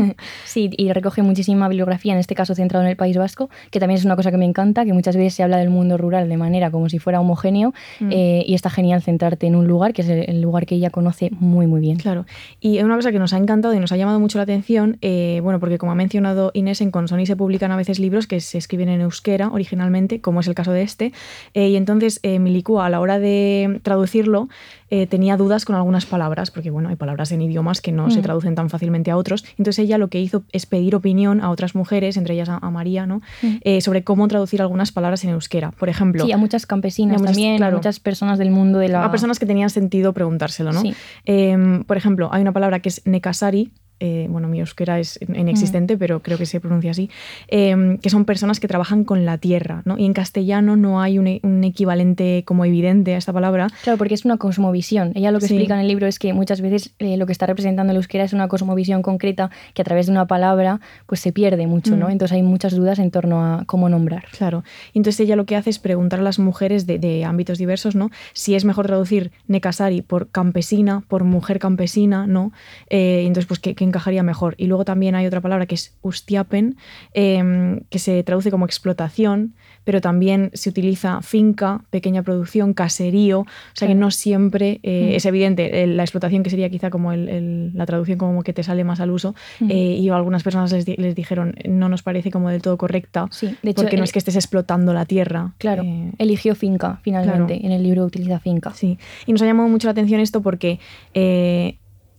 Sí, y recoge muchísima bibliografía, en este caso centrado en el País Vasco, que también es una cosa que me encanta, que muchas veces se habla del mundo rural de manera como si fuera homogéneo mm. eh, y está genial centrarte en un lugar, que es el, lugar que ella conoce muy, muy bien. Claro. Y una cosa que nos ha encantado y nos ha llamado mucho la atención, eh, bueno, porque como ha mencionado Inés, en Consoni se publican a veces libros que se escriben en euskera originalmente, como es el caso de este, eh, y entonces Milicua a la hora de traducirlo tenía dudas con algunas palabras palabras, porque bueno, hay palabras en idiomas que no se Mm. traducen tan fácilmente a otros. Entonces ella lo que hizo es pedir opinión a otras mujeres, entre ellas a, a María, ¿no? Mm. Eh, sobre cómo traducir algunas palabras en euskera. Por ejemplo, Sí, a muchas campesinas A muchas- también, claro. a muchas personas del mundo de la... a personas que tenían sentido preguntárselo, ¿no? Sí. Eh, por ejemplo, hay una palabra que es nekasari, eh, bueno, mi euskera es inexistente, pero creo que se pronuncia así, eh, que son personas que trabajan con la tierra, ¿no? Y en castellano no hay un, e- un equivalente como evidente a esta palabra. Claro, porque es una cosmovisión. Ella lo que Sí. explica en el libro es que muchas veces eh, lo que está representando el euskera es una cosmovisión concreta que a través de una palabra pues se pierde mucho, ¿no? Mm. Entonces hay muchas dudas en torno a cómo nombrar. Claro. Entonces ella lo que hace es preguntar a las mujeres de, de ámbitos diversos, ¿no? Si es mejor traducir nekasari por campesina, por mujer campesina, ¿no? Eh, entonces, pues, ¿qué, qué encajaría mejor? Y luego también hay otra palabra que es ustiapen, eh, que se traduce como explotación, pero también se utiliza finca, pequeña producción, caserío, o sea que no siempre eh, Mm. es evidente la explotación que sería quizá como el- el- la traducción como que te sale más al uso Mm. eh, y algunas personas les, les dijeron no nos parece como del todo correcta Sí, de hecho, porque no es que estés explotando la tierra. Claro, Eh, eligió finca finalmente. claro. En el libro utiliza finca. sí. Y nos ha llamado mucho la atención esto porque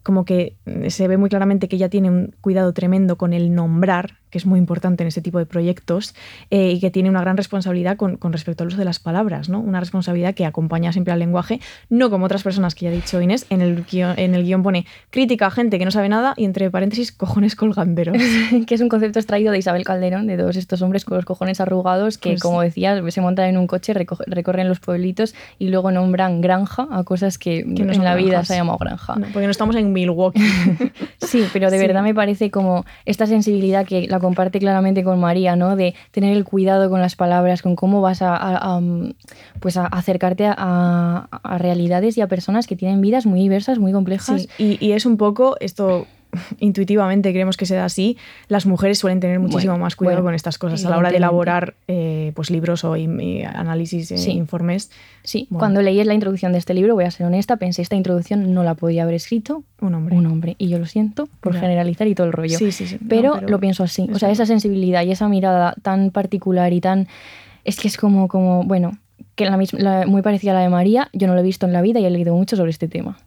como que se ve muy claramente que ella tiene un cuidado tremendo con el nombrar, que es muy importante en este tipo de proyectos, eh, y que tiene una gran responsabilidad con, con respecto al uso de las palabras, ¿no? Una responsabilidad que acompaña siempre al lenguaje, no como otras personas que ya ha dicho Inés, en el guion, en el guion pone crítica a gente que no sabe nada y entre paréntesis cojones colganderos. que es un concepto extraído de Isabel Calderón, de todos estos hombres con los cojones arrugados que, Pues- como decías, se montan en un coche, reco- recorren los pueblitos y luego nombran granja a cosas que, Que no en la vida granjas. se ha llamado granja. No, porque no estamos en Milwaukee. Sí, pero de Sí. verdad me parece como esta sensibilidad que la comparte claramente con María, ¿no? De tener el cuidado con las palabras, con cómo vas a, mm, pues a acercarte a, realidades y a personas que tienen vidas muy diversas, muy complejas. Sí, y es un poco, esto intuitivamente creemos que se da así, las mujeres suelen tener muchísimo Bueno, más cuidado bueno, con estas cosas a la hora de elaborar eh, pues libros o análisis, eh, Sí. informes. Sí, Bueno. cuando leí la introducción de este libro, voy a ser honesta, pensé esta introducción no la podía haber escrito Un hombre. un hombre. Y yo lo siento por generalizar y todo el rollo. Sí, sí, sí. No, pero, lo pienso así. O sea, esa sensibilidad y esa mirada tan particular y tan... Es que es como, como bueno, que la misma, la- muy parecida a la de María. Yo no lo he visto en la vida y he leído mucho sobre este tema.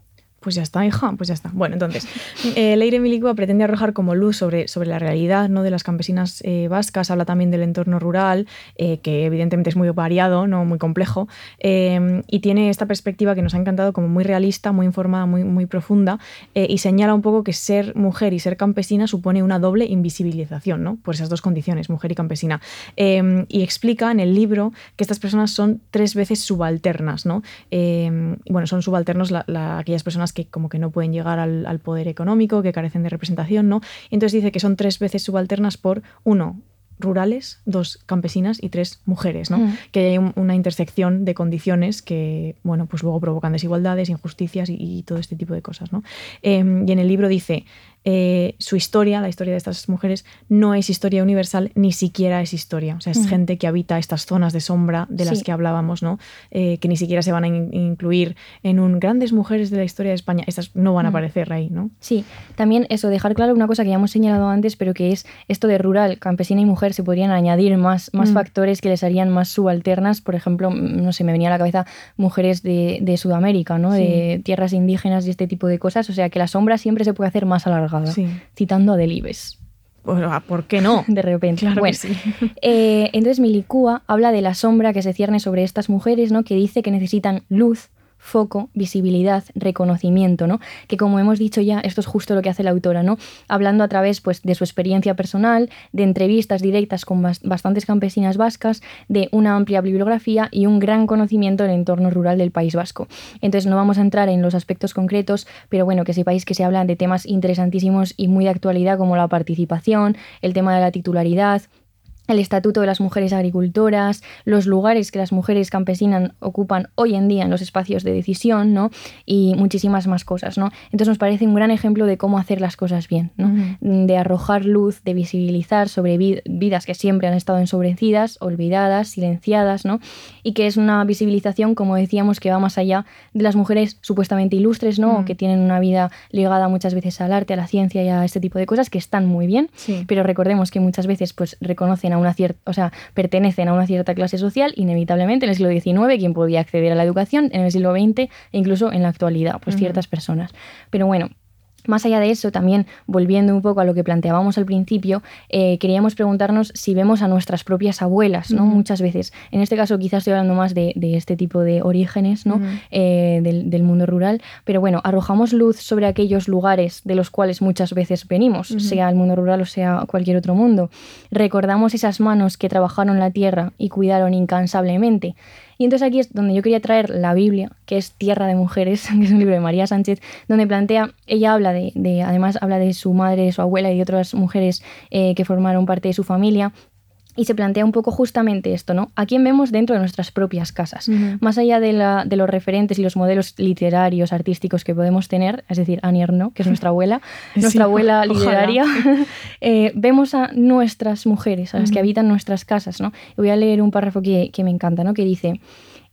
Pues ya está, hija, pues ya está. Bueno, entonces, eh, Leire Milikua pretende arrojar como luz sobre, sobre la realidad ¿no? de las campesinas eh, vascas, habla también del entorno rural, eh, que evidentemente es muy variado, ¿no? muy complejo, eh, y tiene esta perspectiva que nos ha encantado como muy realista, muy informada, muy, muy profunda, eh, y señala un poco que ser mujer y ser campesina supone una doble invisibilización, ¿no? por esas dos condiciones, mujer y campesina. Eh, y explica en el libro que estas personas son tres veces subalternas, ¿no? Eh, bueno, son subalternos la- aquellas personas que como que no pueden llegar al, al poder económico, que carecen de representación, ¿no? Entonces dice que son tres veces subalternas por, uno, rurales, dos campesinas y tres mujeres, ¿no? Mm. Que hay un- una intersección de condiciones que, bueno, pues luego provocan desigualdades, injusticias y, y todo este tipo de cosas, ¿no? Eh, y en el libro dice, eh, su historia, la historia de estas mujeres, no es historia universal, ni siquiera es historia. O sea, es Mm. gente que habita estas zonas de sombra de las Sí. que hablábamos, ¿no? Eh, que ni siquiera se van a in- incluir en un grandes mujeres de la historia de España. Estas no van a Mm. aparecer ahí, ¿no? Sí, también eso, dejar claro una cosa que ya hemos señalado antes, pero que es esto de rural, campesina y mujer, se podrían añadir más, más Mm. factores que les harían más subalternas. Por ejemplo, no sé, me venía a la cabeza mujeres de, de Sudamérica, ¿no? De tierras indígenas y este tipo de cosas. O sea, que la sombra siempre se puede hacer más alargada. Sí. Citando a Delibes. Pues, ah, ¿Por qué no? De repente. Claro bueno, sí. eh, entonces Milicúa habla de la sombra que se cierne sobre estas mujeres, ¿no? Que dice que necesitan luz, foco, visibilidad, reconocimiento, ¿no? Que como hemos dicho ya, esto es justo lo que hace la autora, ¿no? Hablando a través pues, de su experiencia personal, de entrevistas directas con bas- bastantes campesinas vascas, de una amplia bibliografía y un gran conocimiento del entorno rural del País Vasco. Entonces no vamos a entrar en los aspectos concretos, pero bueno, que sepáis que se hablan de temas interesantísimos y muy de actualidad como la participación, el tema de la titularidad, el estatuto de las mujeres agricultoras, los lugares que las mujeres campesinas ocupan hoy en día en los espacios de decisión, ¿no? Y muchísimas más cosas, ¿no? Entonces nos parece un gran ejemplo de cómo hacer las cosas bien, ¿no? Ujú. De arrojar luz, de visibilizar sobre vid- vidas que siempre han estado ensobrecidas, olvidadas, silenciadas, ¿no? Y que es una visibilización, como decíamos, que va más allá de las mujeres supuestamente ilustres, ¿no? O Mm. que tienen una vida ligada muchas veces al arte, a la ciencia y a este tipo de cosas que están muy bien, Sí. pero recordemos que muchas veces pues reconocen a una cierta, o sea, pertenecen a una cierta clase social, inevitablemente en el siglo XIX, quien podía acceder a la educación, en el siglo XX e incluso en la actualidad, pues ciertas personas. Pero bueno, más allá de eso, también volviendo un poco a lo que planteábamos al principio, eh, queríamos preguntarnos si vemos a nuestras propias abuelas, ¿no? Muchas veces. En este caso quizás estoy hablando más de, este tipo de orígenes, ¿no? Eh, del, mundo rural, pero bueno, arrojamos luz sobre aquellos lugares de los cuales muchas veces venimos, sea el mundo rural o sea cualquier otro mundo. Recordamos esas manos que trabajaron la tierra y cuidaron incansablemente. Y entonces aquí es donde yo quería traer la Biblia, que es Tierra de Mujeres, que es un libro de María Sánchez, donde plantea, ella habla de, además habla de su madre, de su abuela y de otras mujeres eh, que formaron parte de su familia, y se plantea un poco justamente esto, ¿no? ¿A quién vemos dentro de nuestras propias casas? Más allá de, la, de, los referentes y los modelos literarios, artísticos que podemos tener, es decir, Annie Ernaux, que es nuestra abuela, nuestra abuela literaria, eh, vemos a nuestras mujeres, a las que habitan nuestras casas, ¿no? voy a leer un párrafo que, que me encanta, ¿no? Que dice,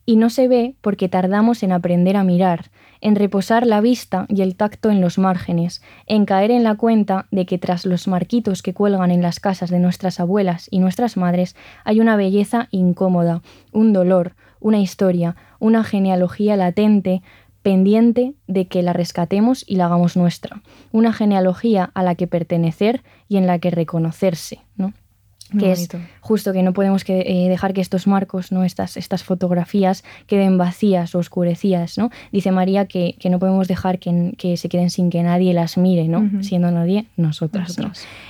y no se ve porque tardamos en aprender a mirar, en reposar la vista y el tacto en los márgenes, en caer en la cuenta de que tras los marquitos que cuelgan en las casas de nuestras abuelas y nuestras madres hay una belleza incómoda, un dolor, una historia, una genealogía latente, pendiente de que la rescatemos y la hagamos nuestra, una genealogía a la que pertenecer y en la que reconocerse, ¿no? Que es justo que no podemos que, eh, dejar que estos marcos, ¿no? estas, estas fotografías queden vacías o oscurecidas. ¿no? Dice María que, que no podemos dejar que, que, se queden sin que nadie las mire, ¿no? siendo nadie nosotras.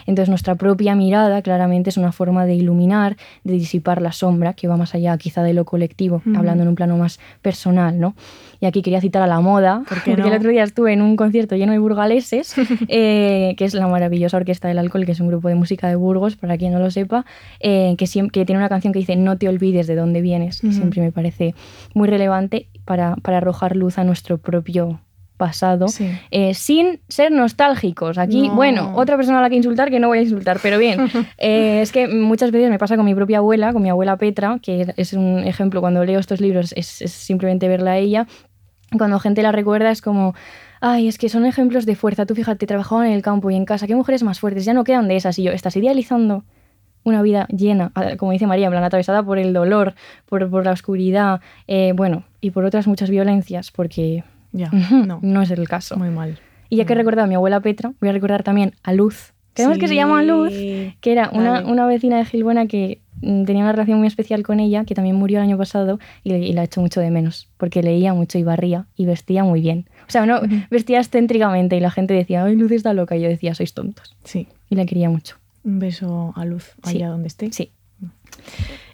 Entonces nuestra propia mirada claramente es una forma de iluminar, de disipar la sombra, que va más allá quizá de lo colectivo, hablando en un plano más personal. ¿no? Y aquí quería citar a La Moda, porque el otro día estuve en un concierto lleno de burgaleses, eh, que es la maravillosa Orquesta del Alcohol, que es un grupo de música de Burgos, para quien no lo sepa, eh, que, que tiene una canción que dice No te olvides de dónde vienes, que siempre me parece muy relevante para, para arrojar luz a nuestro propio pasado, eh, sin ser nostálgicos. Aquí, bueno, otra persona a la que insultar que no voy a insultar, pero bien, es que muchas veces me pasa con mi propia abuela, con mi abuela Petra, que es un ejemplo, cuando leo estos libros es, es simplemente verla a ella, cuando gente la recuerda es como, ay, es que son ejemplos de fuerza. Tú fíjate, trabajaban en el campo y en casa, qué mujeres más fuertes, ya no quedan de esas. Y yo, estás idealizando una vida llena, como dice María, en plan, atravesada por el dolor, por, por la oscuridad, eh, bueno, y por otras muchas violencias, porque ya, no. no es el caso. Muy mal. Y ya que he recordado a mi abuela Petra, voy a recordar también a Luz, que que se llama Luz, que era una, una vecina de Gilbuena que tenía una relación muy especial con ella, que también murió el año pasado y, la he hecho mucho de menos, porque leía mucho y barría y vestía muy bien. O sea, no, vestía excéntricamente y la gente decía, ay, Luz está loca, y yo decía, sois tontos. Sí. Y la quería mucho. Un beso a Luz, allá donde esté. Sí.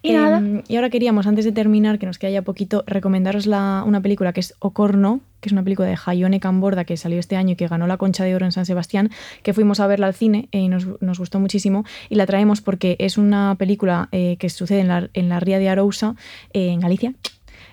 Y nada. Em, y ahora queríamos, antes de terminar, que nos queda ya poquito, recomendaros la, una película que es Ocorno, que es una película de Jaione Camborda que salió este año y que ganó la Concha de Oro en San Sebastián, que fuimos a verla al cine y nos, gustó muchísimo. Y la traemos porque es una película eh, que sucede en la, en la Ría de Arousa, eh, en Galicia,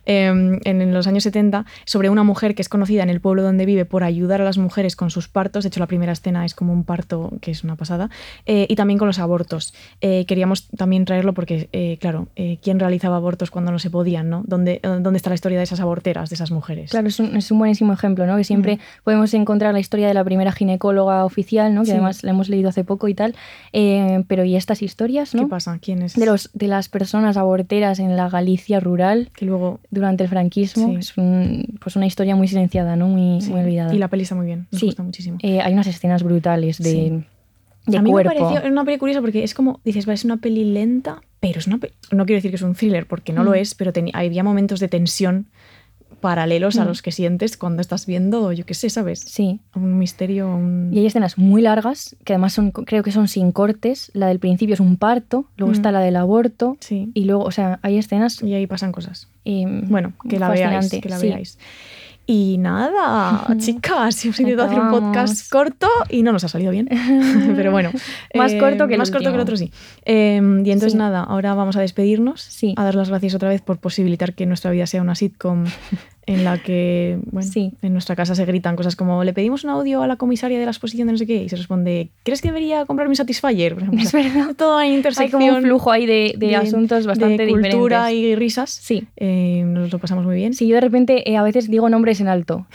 Em, en los años 70 sobre una mujer que es conocida en el pueblo donde vive por ayudar a las mujeres con sus partos. De hecho, la primera escena es como un parto, que es una pasada. Eh, y también con los abortos. Eh, queríamos también traerlo porque, eh, claro, ¿quién realizaba abortos cuando no se podían? ¿no? ¿Dónde, ¿Dónde está la historia de esas aborteras, de esas mujeres? Claro, es un, es un buenísimo ejemplo, ¿no? Que siempre podemos encontrar la historia de la primera ginecóloga oficial, ¿no? Que además la hemos leído hace poco y tal. pero ¿y estas historias, no? ¿Qué pasa? ¿Quiénes? De, los, de las personas aborteras en la Galicia rural. Que luego durante el franquismo. Es pues una historia muy silenciada, ¿no? Muy, olvidada. Y la peli está muy bien, nos gusta muchísimo. Eh, hay unas escenas brutales de, de a mí me pareció una peli curiosa porque es como, dices, va, es una peli lenta, pero es una no quiero decir que es un thriller porque no lo mm. es, pero había momentos de tensión paralelos a mm. los que sientes cuando estás viendo, yo qué sé, ¿sabes? Sí. Un misterio. Y hay escenas muy largas, que además son, creo que son sin cortes. La del principio es un parto, luego está mm. la del aborto. Sí. Y luego, o sea, hay escenas. Y ahí pasan cosas. Y, bueno, que la veáis. Que la veáis. Y nada, chicas, hemos intentado hacer un podcast corto y no nos ha salido bien. Pero bueno. más corto que el Más corto que el otro, sí. Em, y entonces nada, ahora vamos a despedirnos. Sí. A dar las gracias otra vez por posibilitar que nuestra vida sea una sitcom en la que, bueno, sí. en nuestra casa se gritan cosas como le pedimos un audio a la comisaria de la exposición de no sé qué y se responde, ¿crees que debería comprar mi Satisfyer? Por ejemplo. Es verdad. Todo hay intersección. Hay como un flujo ahí de, de, asuntos bastante de cultura y risas. Sí. Eh, nos lo pasamos muy bien. Sí, yo de repente eh, a veces digo nombres en alto.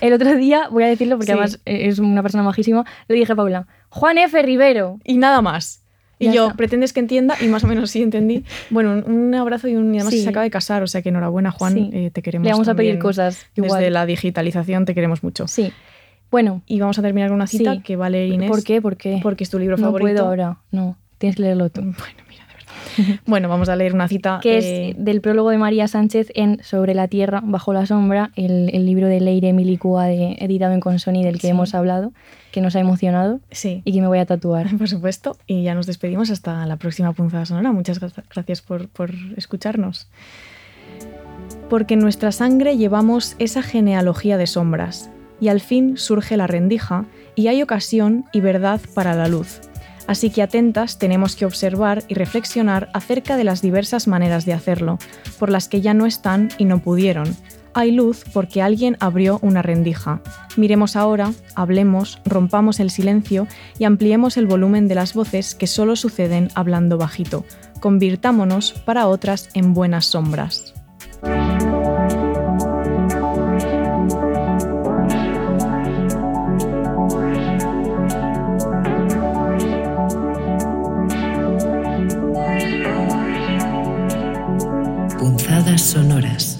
El otro día, voy a decirlo porque además eh, es una persona majísima, le dije a Paula, Juan F. Rivero. Y nada más. Y yo, está. pretendes que entienda, y más o menos sí entendí. Bueno, un, un abrazo y, un, y además Sí. se acaba de casar, o sea que enhorabuena, Juan, Sí. eh, te queremos. Le vamos a pedir también. cosas. Desde Igual. la digitalización te queremos mucho. Sí. Bueno, Y vamos a terminar con una cita Sí. que va a leer Inés. ¿por qué? ¿Por qué? Porque es tu libro no favorito. puedo ahora. No, tienes que leerlo tú. Bueno, mira, de verdad. bueno, vamos a leer una cita. que eh, es del prólogo de María Sánchez en Sobre la Tierra, bajo la sombra, el, el libro de Leire Milicua de, editado en Consoni del que hemos hablado, que nos ha emocionado Sí. y que me voy a tatuar. Por supuesto. Y ya nos despedimos hasta la próxima punzada sonora. Muchas gra- gracias por, por escucharnos. Porque en nuestra sangre llevamos esa genealogía de sombras, y al fin surge la rendija, y hay ocasión y verdad para la luz. Así que atentas tenemos que observar y reflexionar acerca de las diversas maneras de hacerlo, por las que ya no están y no pudieron. Hay luz porque alguien abrió una rendija. Miremos ahora, hablemos, rompamos el silencio y ampliemos el volumen de las voces que solo suceden hablando bajito. Convirtámonos para otras en buenas sombras. Punzadas sonoras.